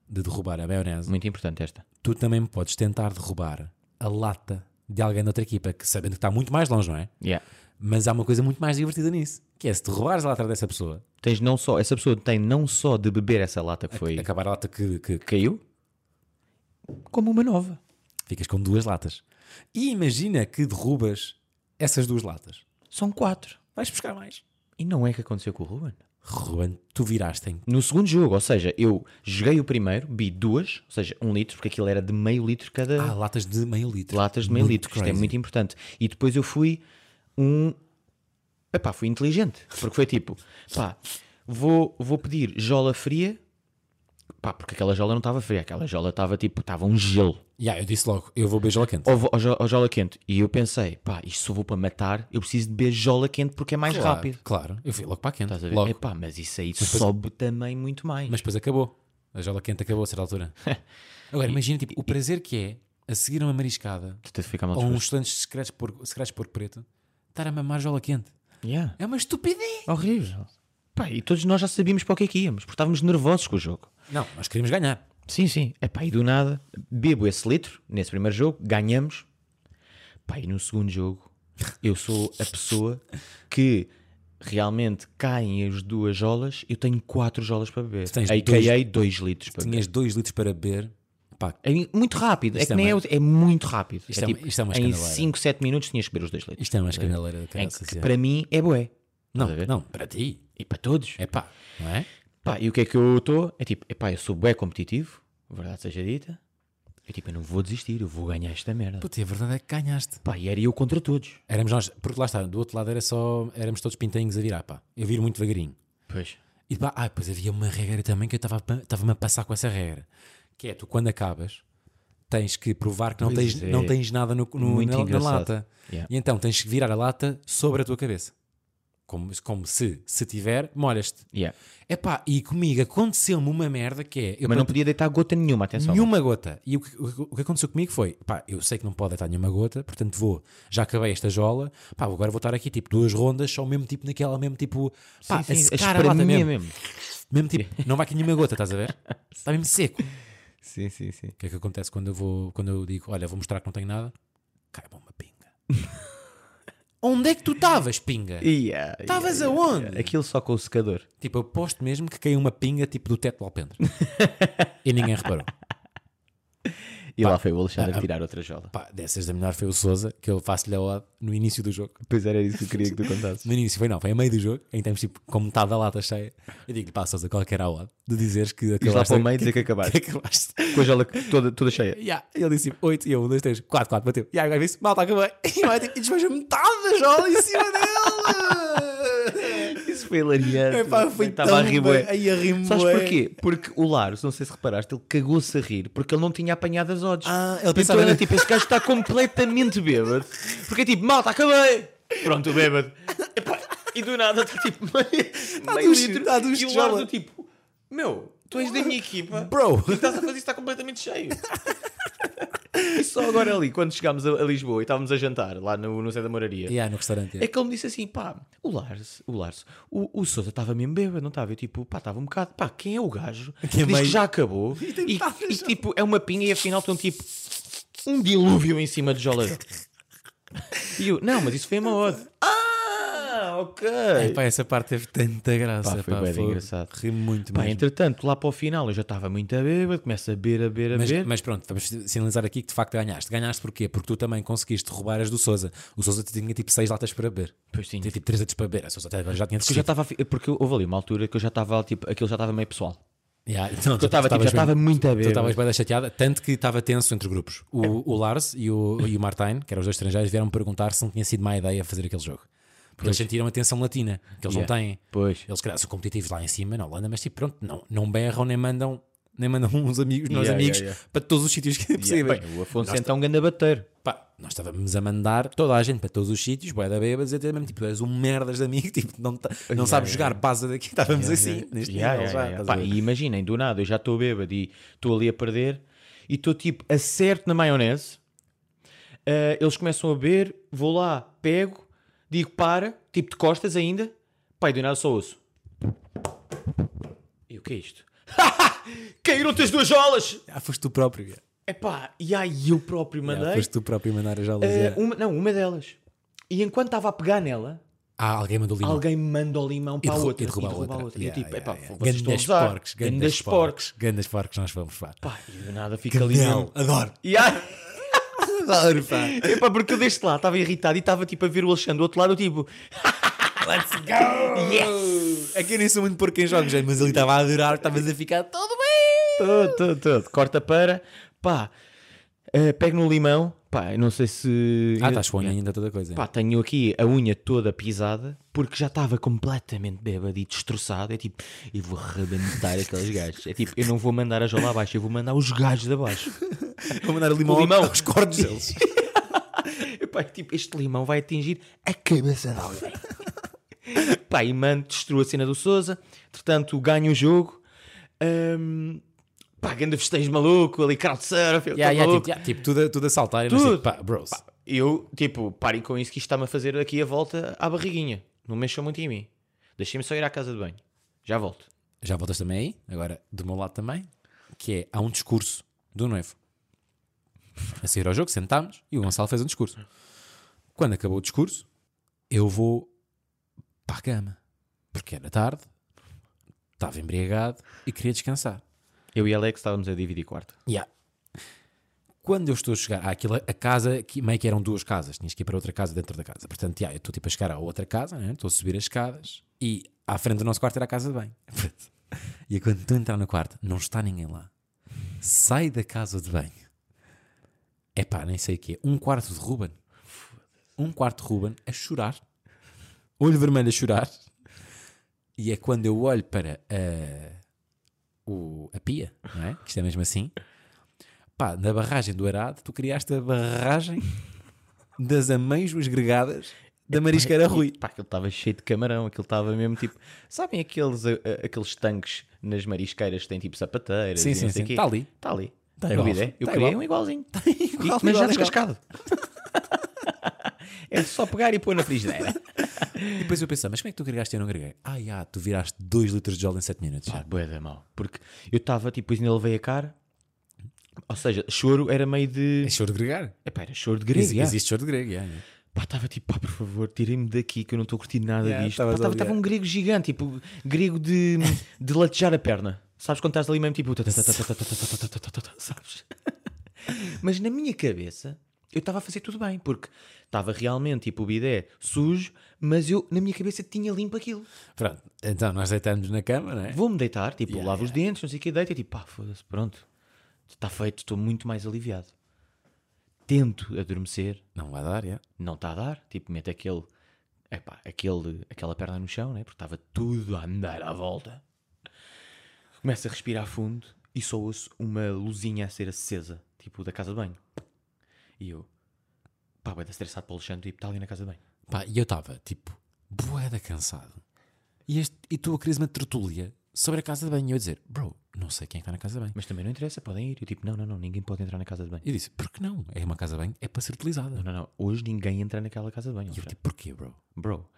de derrubar a maionese, Muito importante esta. tu também podes tentar derrubar a lata de alguém da outra equipa, que sabendo que está muito mais longe, não é? Yeah. Mas há uma coisa muito mais divertida nisso, que é se derrubares a lata dessa pessoa, Tens não só. Essa pessoa tem não só de beber essa lata que foi. acabar a lata que, que- que caiu, como uma nova. ficas com duas latas. E imagina que derrubas essas duas latas. São quatro. Vais buscar mais. E não é que aconteceu com o Ruben. Ruben, tu viraste em. No segundo jogo, ou seja, eu joguei o primeiro, bi duas, ou seja, um litro, porque aquilo era de meio litro cada. Ah, latas de meio litro. latas de meio Muito litro. Isto é crazy. muito importante. E depois eu fui um. Epá, fui inteligente. Porque foi tipo, pá, vou, vou pedir jola fria. Pá, porque aquela jola não estava fria, aquela jola estava tipo, estava um gelo. Yeah, eu disse logo, eu vou beijar quente. Ou, ou jo- ou jola quente. E eu pensei, pá, isto se eu vou para matar, eu preciso de beber jola quente porque é mais claro, rápido. Claro, eu fui logo para a quente. Estás a ver? Logo. Epá, mas isso aí sobe também muito mais. Mas depois acabou. A jola quente acabou a certa altura. Agora, imagina tipo, o prazer que é a seguir uma mariscada ou uns estudantes secretos porco, secretos porco preto estar a mamar jola quente. Yeah. É uma estupidez. Horrível. Pá, e todos nós já sabíamos para o que é que íamos, porque estávamos nervosos com o jogo. Não, nós queríamos ganhar. Sim, sim. Epá, e do nada, bebo esse litro nesse primeiro jogo, ganhamos. Pá, e no segundo jogo, eu sou a pessoa que realmente caem as duas jolas, eu tenho quatro jolas para beber. Tu tens A.K.A. dois litros para beber. Tinhas dois litros para beber. Pá, É muito rápido, é que é nem é, é muito rápido. Isto é é tipo, isto é uma em escandaleira. 5, 7 minutos tinhas que beber os dois litros. isto é uma escandaleira que, é. para mim é bué. Não, não, para ti. E para todos. É pá, não é? Pá, e o que é que eu estou? É tipo, epá, eu sou bué competitivo, verdade seja dita. É tipo, eu não vou desistir, eu vou ganhar esta merda. Puta, e a verdade é que ganhaste. Pá, e era eu contra todos. Éramos nós, porque lá está, do outro lado era só, éramos todos pintainhos a virar, pá. Eu viro muito devagarinho. Pois. E pá, ah, depois havia uma regra também que eu estava estava-me a passar com essa regra. Que é, tu quando acabas, tens que provar que não, Pois tens, é. não tens nada no, no- na, na lata. Yeah. E então tens que virar a lata sobre a tua cabeça. Como, como se, se tiver, molhas-te. Yeah. Epá, e comigo aconteceu-me uma merda que é. Eu Mas não podia deitar gota nenhuma, atenção. nenhuma gota. E o que, o, o que aconteceu comigo foi: pá, eu sei que não pode deitar nenhuma gota, portanto vou, já acabei esta jola, pá, agora vou estar aqui tipo duas rondas, só mesmo tipo naquela, mesmo tipo, pá, Sim, sim, a a lata espremer mesmo. mesmo. Mesmo tipo, não vai aqui nenhuma gota, estás a ver? Está mesmo seco. Sim, sim, sim. O que é que acontece quando eu vou, quando eu digo, olha, vou mostrar que não tenho nada? Cai-me uma pinga. Onde é que tu estavas, pinga? Yeah, Estavas yeah, aonde? yeah. Aquilo só com o secador. Tipo, eu aposto mesmo que caiu uma pinga tipo do teto do alpendre. e ninguém reparou. E lá foi o Alexandre a tirar outra jola. Pá, dessas da melhor foi o Souza, que eu faço-lhe a ode no início do jogo. Pois era isso que eu queria que tu contasses. No início foi não, foi a meio do jogo, em que temos tipo com metade da lata cheia. Eu digo-lhe, pá, Souza, qual é que era a ode? De dizeres que Diz lá acabaste. para o meio dizer que acabaste. que acabaste. Com a jola toda, toda cheia. Yeah. E ele disse tipo, 8 e eu, 1, 2, 3, 4, 4, bateu. E aí o gajo disse, malta, acabei. E vai tipo, e despeja metade da jola em cima dele. Foi hilariante. Epá, foi Estava tão a rir bué. bem. Aí a rir Sabes porquê? Porque o Lars, não sei se reparaste, ele cagou-se a rir porque ele não tinha apanhado as odds. Ah, ele Então pensava- era tipo, esse gajo está completamente bêbado. Porque é tipo, malta, acabei. Pronto, bêbado. Epá, e do nada está tipo meio, meio litro. está e o. Lars do tipo, meu, tu és da minha equipa. Bro. O que estás a fazer isso está completamente cheio. E só agora ali, quando chegámos a, a Lisboa e estávamos a jantar lá no, no Zé da Moraria, Yeah, no restaurante. é que ele me disse assim, pá, o Lars, o Lars, o, o Sousa estava mesmo bêbado, não estava? Eu tipo, pá, estava um bocado, pá, quem é o gajo? Que é Que diz meio- que já acabou e, e, tipo, é uma pinga e afinal estão tipo um dilúvio em cima de jolador. E eu, não, mas isso foi uma ode. Ah, ok. Pá, essa parte teve tanta graça. Pá, foi bué de engraçado. Ri muito Pá, mesmo. entretanto, lá para o final eu já estava muito a bêbado, começa a beber, a beber, a Mas, beber. mas pronto, vamos sinalizar aqui que de facto ganhaste. Ganhaste porquê? Porque tu também conseguiste roubar as do Souza. O Souza tinha tipo 6 latas para beber. Pois sim. Tinha tipo 3 latas para beber. A Souza até agora já tinha Porque eu já desistido. estava, a fi- porque houve ali uma altura que eu já estava, tipo, aquilo já estava meio pessoal. Yeah, então, Eu estava, tu tipo, já bem- estava muito a Tu beber. estavas bem chateada, tanto que estava tenso entre grupos. O, o Lars e o, e o Martin, que eram os dois estrangeiros, vieram-me perguntar se não tinha sido má ideia fazer aquele jogo. Porque eles sentiram a tensão latina, que eles Yeah. não têm. Pois. Eles, calhar, são competitivos lá em cima, na Holanda, mas tipo, pronto, não, não berram nem mandam, nem mandam uns amigos, nós Yeah, amigos, yeah, para todos os sítios que é possível. Bem, o Afonso então um ganda bater. Pá, nós estávamos a mandar toda a gente para todos os sítios, boé da bêbados, até mesmo tipo, és um merdas de amigo, tipo, não, ta- não sabes jogar, passa daqui, estávamos assim, neste Yeah, já. Pá, e imaginem, do nada, eu já estou bêbado e estou ali a perder e estou tipo, acerto na maionese. Ah, eles começam a beber, vou lá, pego, digo para, tipo de costas ainda. Pai, do nada só ouço. E o que é isto? Caíram-te as duas jolas! Ah, foste tu próprio. yeah. Epá, e aí eu próprio Yeah, mandei. foste tu próprio mandar a jaula. Ah, yeah. uma, não, uma delas. E enquanto estava a pegar nela, Ah, alguém mandou limão. alguém manda o limão E para a outra. e derruba a outra. E eu Yeah, tipo, yeah, epá, yeah. vocês estão a Gandas usar. porcos, Gandas gandas porcos. porcos. Gandas porcos nós fomos, pá. Pá, e do nada fica ali mesmo. adoro. E Adoro, pá. epá, porque eu deste lá estava irritado e estava tipo a ver o Alexandre do outro lado, eu tipo, Let's go! Yes! Que eu nem sou muito porco em jogos, mas ele estava a adorar, estavas a ficar todo bem. todo, todo, todo. Corta para, pá, eh, pego no limão, pá, eu não sei se. Ah, estás com a unha ainda toda a coisa. Pá, tenho aqui a unha toda pisada porque já estava completamente bêbado e destroçado. É tipo, eu vou arrebentar aqueles gajos. É tipo, eu não vou mandar a jola abaixo, eu vou mandar os gajos de abaixo. Vou mandar o limão, O limão. aos cortes deles. Epá, tipo, este limão vai atingir a cabeça de alguém. Pá, e mano, destrua a cena do Souza. Entretanto, ganha o jogo. Ahm, pá, ganda festejo maluco, ali crowdsurf, eu Yeah, yeah, maluco. tipo, yeah, tipo, tudo, tudo a saltar. Tudo. sei, pá, bros. Eu, tipo, parem com isso que isto está-me a fazer aqui a volta à barriguinha. Não mexam muito em mim. Deixem-me só ir à casa de banho. Já volto. Já voltas também aí? Agora, do meu lado também. Que é, há um discurso do noivo. A sair ao jogo, sentámos e o Gonçalo fez um discurso. Quando acabou o discurso, eu vou para a cama. Porque era tarde, estava embriagado e queria descansar. Eu e Alex estávamos a dividir quarto. Yeah. Quando eu estou a chegar àquela a casa, que meio que eram duas casas, tinhas que ir para outra casa dentro da casa. Portanto, yeah, eu estou tipo a chegar à outra casa, né? estou a subir as escadas e à frente do nosso quarto era a casa de banho. e quando estou a entrar no quarto, não está ninguém lá. Sai da casa de banho. É pá, nem sei o quê. Um quarto de Ruben. Um quarto de Ruben a chorar. Olho vermelho a chorar. E é quando eu olho para a, o, a pia, não é? Que isto é mesmo assim. Pá, na barragem do Arado, tu criaste a barragem das ameijoas gregadas da Marisqueira Rui. Pá, aquilo estava cheio de camarão. Aquilo estava mesmo tipo. Sabem aqueles, a- a- aqueles tanques nas marisqueiras que têm tipo sapateiras? Sim, sim, sim. Está ali. Está ali. Tá Eu igual. bidé. Eu Tá criei igual. um igualzinho. igual, E- mas já igual, igual. descascado. É só pegar e pôr na frigideira. e depois eu pensei, mas como é que tu agregaste e eu não greguei? Ah, já, tu viraste 2 litros de gel em 7 minutos. Pá, boa da mal. Porque eu estava, tipo, ainda levei a cara. Ou seja, choro era meio de. É choro de gregar? É pá, era choro de grego. Existe, existe choro de grego, yeah, yeah. Pá, estava tipo, pá, por favor, tirem-me daqui que eu não estou curtindo nada yeah, disto. Estava um grego gigante, tipo, grego de, de latejar a perna. Sabes quando estás ali mesmo tipo. Sabes? Mas na minha cabeça eu estava a fazer tudo bem, porque estava realmente tipo o bidé sujo, mas eu na minha cabeça tinha limpo aquilo. Pronto, então nós deitamos na cama, não é? Vou-me deitar, tipo, Yeah, lavo os dentes, não sei o que, deito e tipo, pá, foda-se, pronto. Está feito, estou muito mais aliviado. Tento adormecer, Não vai dar, já. não está a dar, tipo, mete aquele, epá, aquele, aquela perna no chão, né? porque estava tudo a andar à volta. Começo a respirar fundo e só ouço uma luzinha a ser acesa, tipo, da casa de banho. E eu, pá, vai dar estressado para o Alexandre, tipo, está ali na casa de banho. Pá, e eu estava, tipo, boeda cansado. E, este, e tu a queres uma tertúlia sobre a casa de banho. E eu a dizer, bro, não sei quem é que está na casa de banho. Mas também não interessa, podem ir. Eu tipo, não, não, não, ninguém pode entrar na casa de banho. E eu disse, por que não? É uma casa de banho, é para ser utilizada. Não, não, não, hoje ninguém entra naquela casa de banho. E eu tipo, porquê, bro? Bro,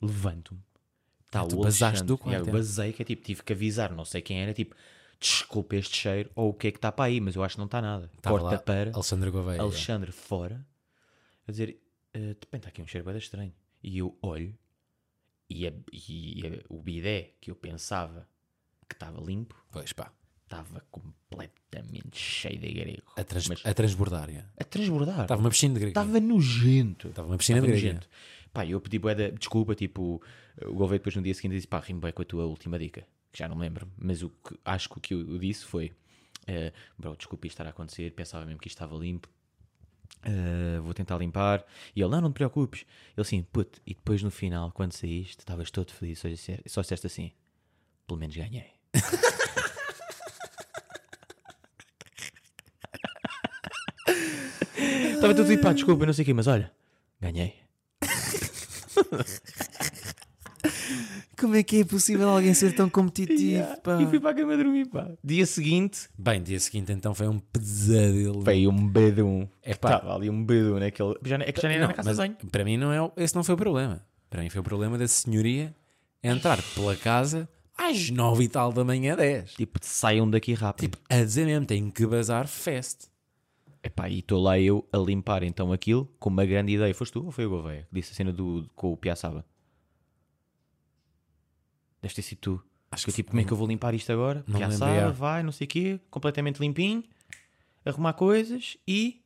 levanto-me. Tá Ah, tu o basaste Alexandre. do quarto, Yeah, eu é? basei que é tipo, tive que avisar, não sei quem era, tipo, desculpa este cheiro ou o que é que está para aí, mas eu acho que não está nada. Estava Corta lá para Alexandre Gouveia. Alexandre fora a dizer, "Eh, de repente está aqui um cheiro bem estranho. E eu olho e, a- e a- o bidé que eu pensava que estava limpo Pois pá, estava completamente cheio de grego. a, trans, Mas a transbordar. já. a transbordar. Estava uma piscina de grego. Estava nojento. Estava uma piscina de Estava grego. Pá, eu pedi de desculpa, tipo, o Gouveia depois no dia seguinte disse, pá, rimo bem com a tua última dica, que já não me lembro, mas o que acho que o que eu disse foi, eh, bro, desculpa isto estar a acontecer, pensava mesmo que isto estava limpo, "Ah, vou tentar limpar. E ele, não, não te preocupes. Ele assim, puto, e depois no final, quando saíste, estavas todo feliz, só disseste, só disseste assim, pelo menos ganhei. Estava tudo tipo, pá, desculpa, não sei o quê, mas olha, ganhei. Como é que é possível alguém ser tão competitivo? pá? E fui para a cama dormir, pá. Dia seguinte, Bem, dia seguinte então foi um pesadelo. veio um bedum. É pá. Estava ali um bedum naquele. Já, é que já nem era Não, na casa mas de banho. para mim não é, esse não foi o problema. Para mim foi o problema da senhoria entrar pela casa às nove e tal da manhã, 10. Tipo, saiam daqui rápido. Tipo, a dizer mesmo, tem que bazar fest. Epá, e estou lá eu a limpar então aquilo com uma grande ideia. Foste tu ou foi o Gouveia que disse a cena do, com o Piaçaba? Deves ter sido tu. Acho que eu, tipo, como é que eu vou limpar isto agora? Não lembrei, é. vai, não sei o quê, completamente limpinho, arrumar coisas e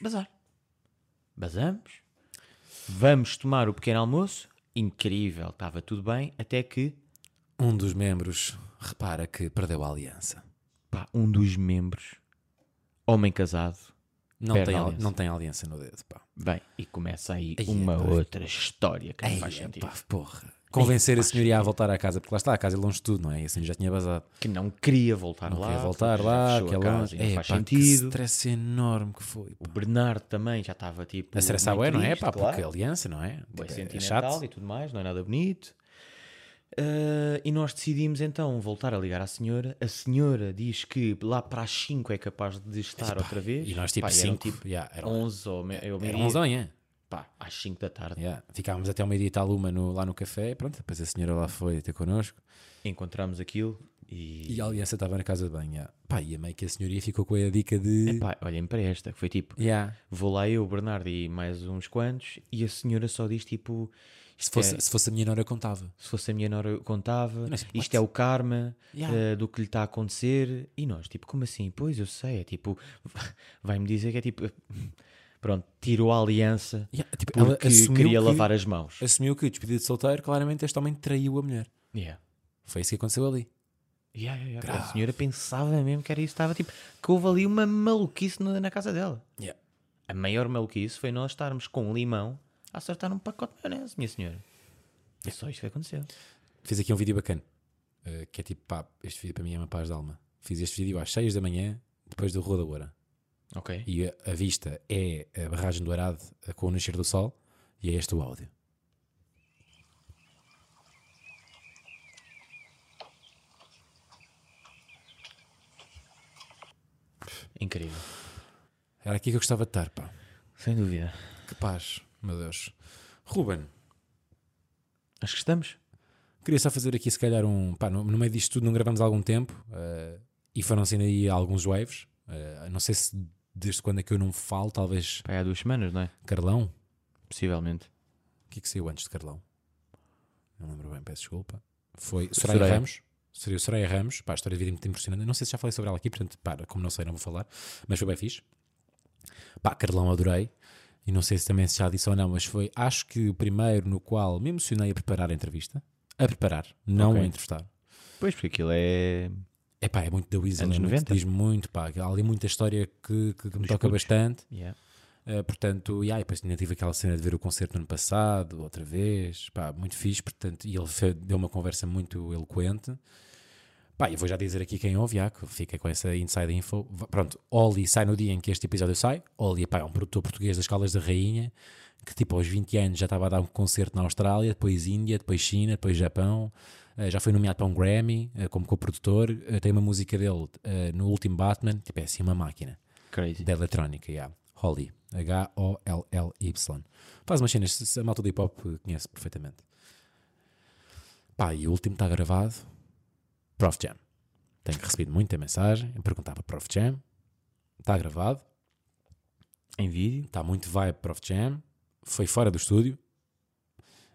bazar. Bazamos, vamos tomar o pequeno almoço, incrível, estava tudo bem, até que Um dos membros repara que perdeu a aliança. pá, um dos membros, homem casado, Não tem, a não tem aliança no dedo, pá. vem e começa aí Ai, uma pá. outra história que não faz Ei, sentido. pá, porra. Convencer a senhoria a voltar à casa, porque lá está, a casa é longe de tudo, não é? E assim já tinha bazado. que não queria voltar Não lá. queria voltar lá, que é faz pá, Que sentido. stress enorme que foi. O pá. Bernardo também já estava tipo. A estressar meio é, não é? Pá, claro. porque a aliança, não é? Bué Tipo, é sentimental chato. e tudo mais, não é nada bonito. Ah, e nós decidimos então voltar a ligar à senhora. A senhora diz que lá para as 5 é capaz de estar outra vez. E nós tipo Pá, eram 5. tipo yeah, eram, 11 ou, me, ou era meio-dia. 11 da manhã. Pá, às 5 da tarde. Yeah. Ficávamos até ao meio-dia e tal uma no- lá no café. Pronto, depois a senhora lá foi ter connosco. Encontramos aquilo e. E a aliança estava na casa de banho. yeah. Pá, e a meio que a senhoria ficou com a dica de. Epá, olhem para esta, que foi tipo, Yeah. vou lá eu, Bernardo e mais uns quantos, e a senhora só diz tipo, Se, fosse, é- se fosse a minha nora, contava. se fosse a minha nora contava, não sei, isto what? é o karma Yeah. eh, do que lhe está a acontecer, e nós, tipo, como assim? Pois eu sei, é tipo, vai-me dizer que é tipo, pronto, tirou a aliança Yeah, tipo, ela queria que- lavar as mãos. Assumiu que, despedido de solteiro, claramente este homem traiu a mulher. Yeah. Foi isso que aconteceu ali. Yeah, yeah, yeah. A senhora pensava mesmo que era isso, estava tipo, que houve ali uma maluquice na, na casa dela. Yeah. A maior maluquice foi nós estarmos com um limão a acertar um pacote de maionese, minha senhora. É só isto que aconteceu. Fiz aqui um vídeo bacana. eh, que é tipo, pá, este vídeo para mim é uma paz de alma. Fiz este vídeo às 6 da manhã, depois do Rua da Oura. Ok. E a, a vista é a barragem do Arado com o nascer do sol. E é este o áudio. Incrível. Era aqui que eu gostava de estar, pá. Sem dúvida. Que paz, meu Deus. Ruben, Acho que estamos. queria só fazer aqui se calhar um. Pá, no, no meio disto tudo não gravamos há algum tempo eh, e foram sendo aí alguns waves. Eh, não sei se desde quando é que eu não falo, talvez Pai, há duas semanas, não é? Carlão. Possivelmente. O que é que saiu antes de Carlão? Não lembro bem, peço desculpa. Foi Soraya, Soraya. Ramos. Seria o Soraya Ramos. Pá, a história de vida é muito impressionante. Eu Não sei se já falei sobre ela aqui, portanto, pá, como não sei, não vou falar. Mas foi bem fixe. Pá, Carlão adorei. E não sei se também se já disse ou não, mas foi, acho que o primeiro no qual me emocionei a preparar a entrevista. A preparar, não Ok. a entrevistar. Pois, porque aquilo é. É pá, é muito da Weasel. Anos é muito- 90. Diz muito, pá. Há ali muita história que, que, que me toca bastante. Yeah. Uh, portanto, e aí, depois ainda tive aquela cena de ver o concerto no ano passado, outra vez, pá, muito fixe, portanto, e ele deu uma conversa muito eloquente. Pá, eu vou já dizer aqui quem ouve, já, que fica com essa inside info. Pronto, Oli sai no dia em que este episódio sai. Oli pá, é um produtor português das Escalas da Rainha, que tipo aos 20 anos já estava a dar um concerto na Austrália, depois Índia, depois China, depois Japão. Uh, já foi nomeado para um Grammy uh, como co-produtor. Uh, tem uma música dele no último Batman, tipo é assim uma máquina Crazy. da eletrónica, yeah. Holly, H-O-L-L-Y. Faz umas cenas, a malta do hip hop conhece perfeitamente. Pá, e o último está gravado, Prof Jam. Tenho recebido muita mensagem, eu perguntava Prof Jam, está gravado, Em vídeo. está muito vibe Prof Jam, foi fora do estúdio,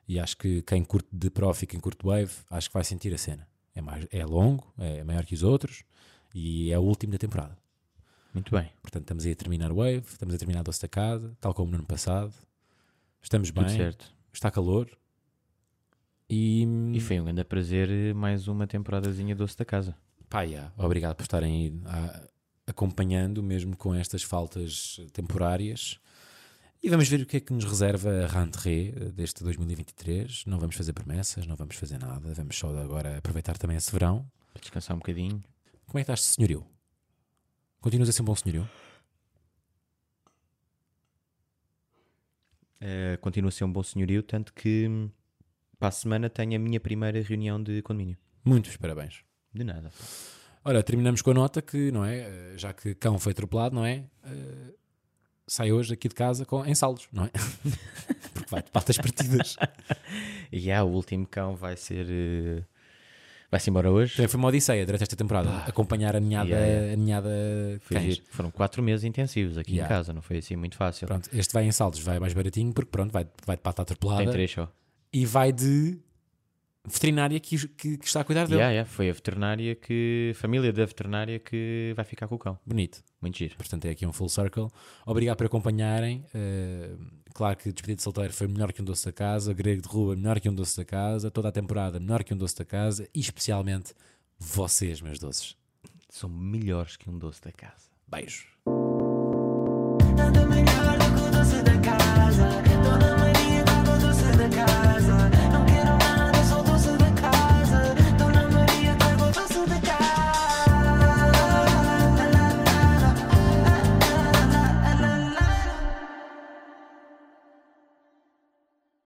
e acho que quem curte de Prof e quem curte Wave, acho que vai sentir a cena. É, mais, é longo, é maior que os outros, e é o último da temporada. Muito bem. Portanto, estamos aí a terminar o Wave, estamos a terminar Doce da Casa, tal como no ano passado. Estamos Tudo bem, certo. está calor. E, E foi um grande prazer mais uma temporadazinha doce da casa. pá, yeah, obrigado por estarem aí a, acompanhando, mesmo com estas faltas temporárias. E vamos ver o que é que nos reserva a rentrée eh, deste 2023. Não vamos fazer promessas, não vamos fazer nada. Vamos só agora aproveitar também esse verão. Para descansar um bocadinho. Como é que estás, senhorio? Continuas a ser um bom senhorio? Uh, continua a ser um bom senhorio, tanto que hum, para a semana tenho a minha primeira reunião de condomínio. Muitos parabéns. De nada. Ora, terminamos com a nota que, não é? eh, Já que cão foi atropelado, não é? Eh, sai hoje aqui de casa com, em saldos, não é? Porque vai de patas partidas. E há, o último cão vai ser. eh, vai-se embora hoje. Também foi uma odisseia durante esta temporada. acompanhar a ninhada, Yeah, yeah. a ninhada. Foram quatro meses intensivos aqui Yeah. em casa, não foi assim muito fácil. Pronto, este vai em saldos, vai mais baratinho, porque pronto, vai, vai de pata atropelada. Tem três só. E vai de veterinária que, que, que está a cuidar dele. Yeah, yeah, Foi a veterinária que. Família da veterinária que vai ficar com o cão. Bonito. Muito giro. Portanto, é aqui um full circle. Obrigado por acompanharem. Uh, claro que Despedido de Solteiro foi melhor que um doce da casa, Grego de Rua melhor que um doce da casa, toda a temporada melhor que um doce da casa e especialmente vocês, meus doces. São melhores que um doce da casa. Beijos. Nada melhor do que o doce da casa.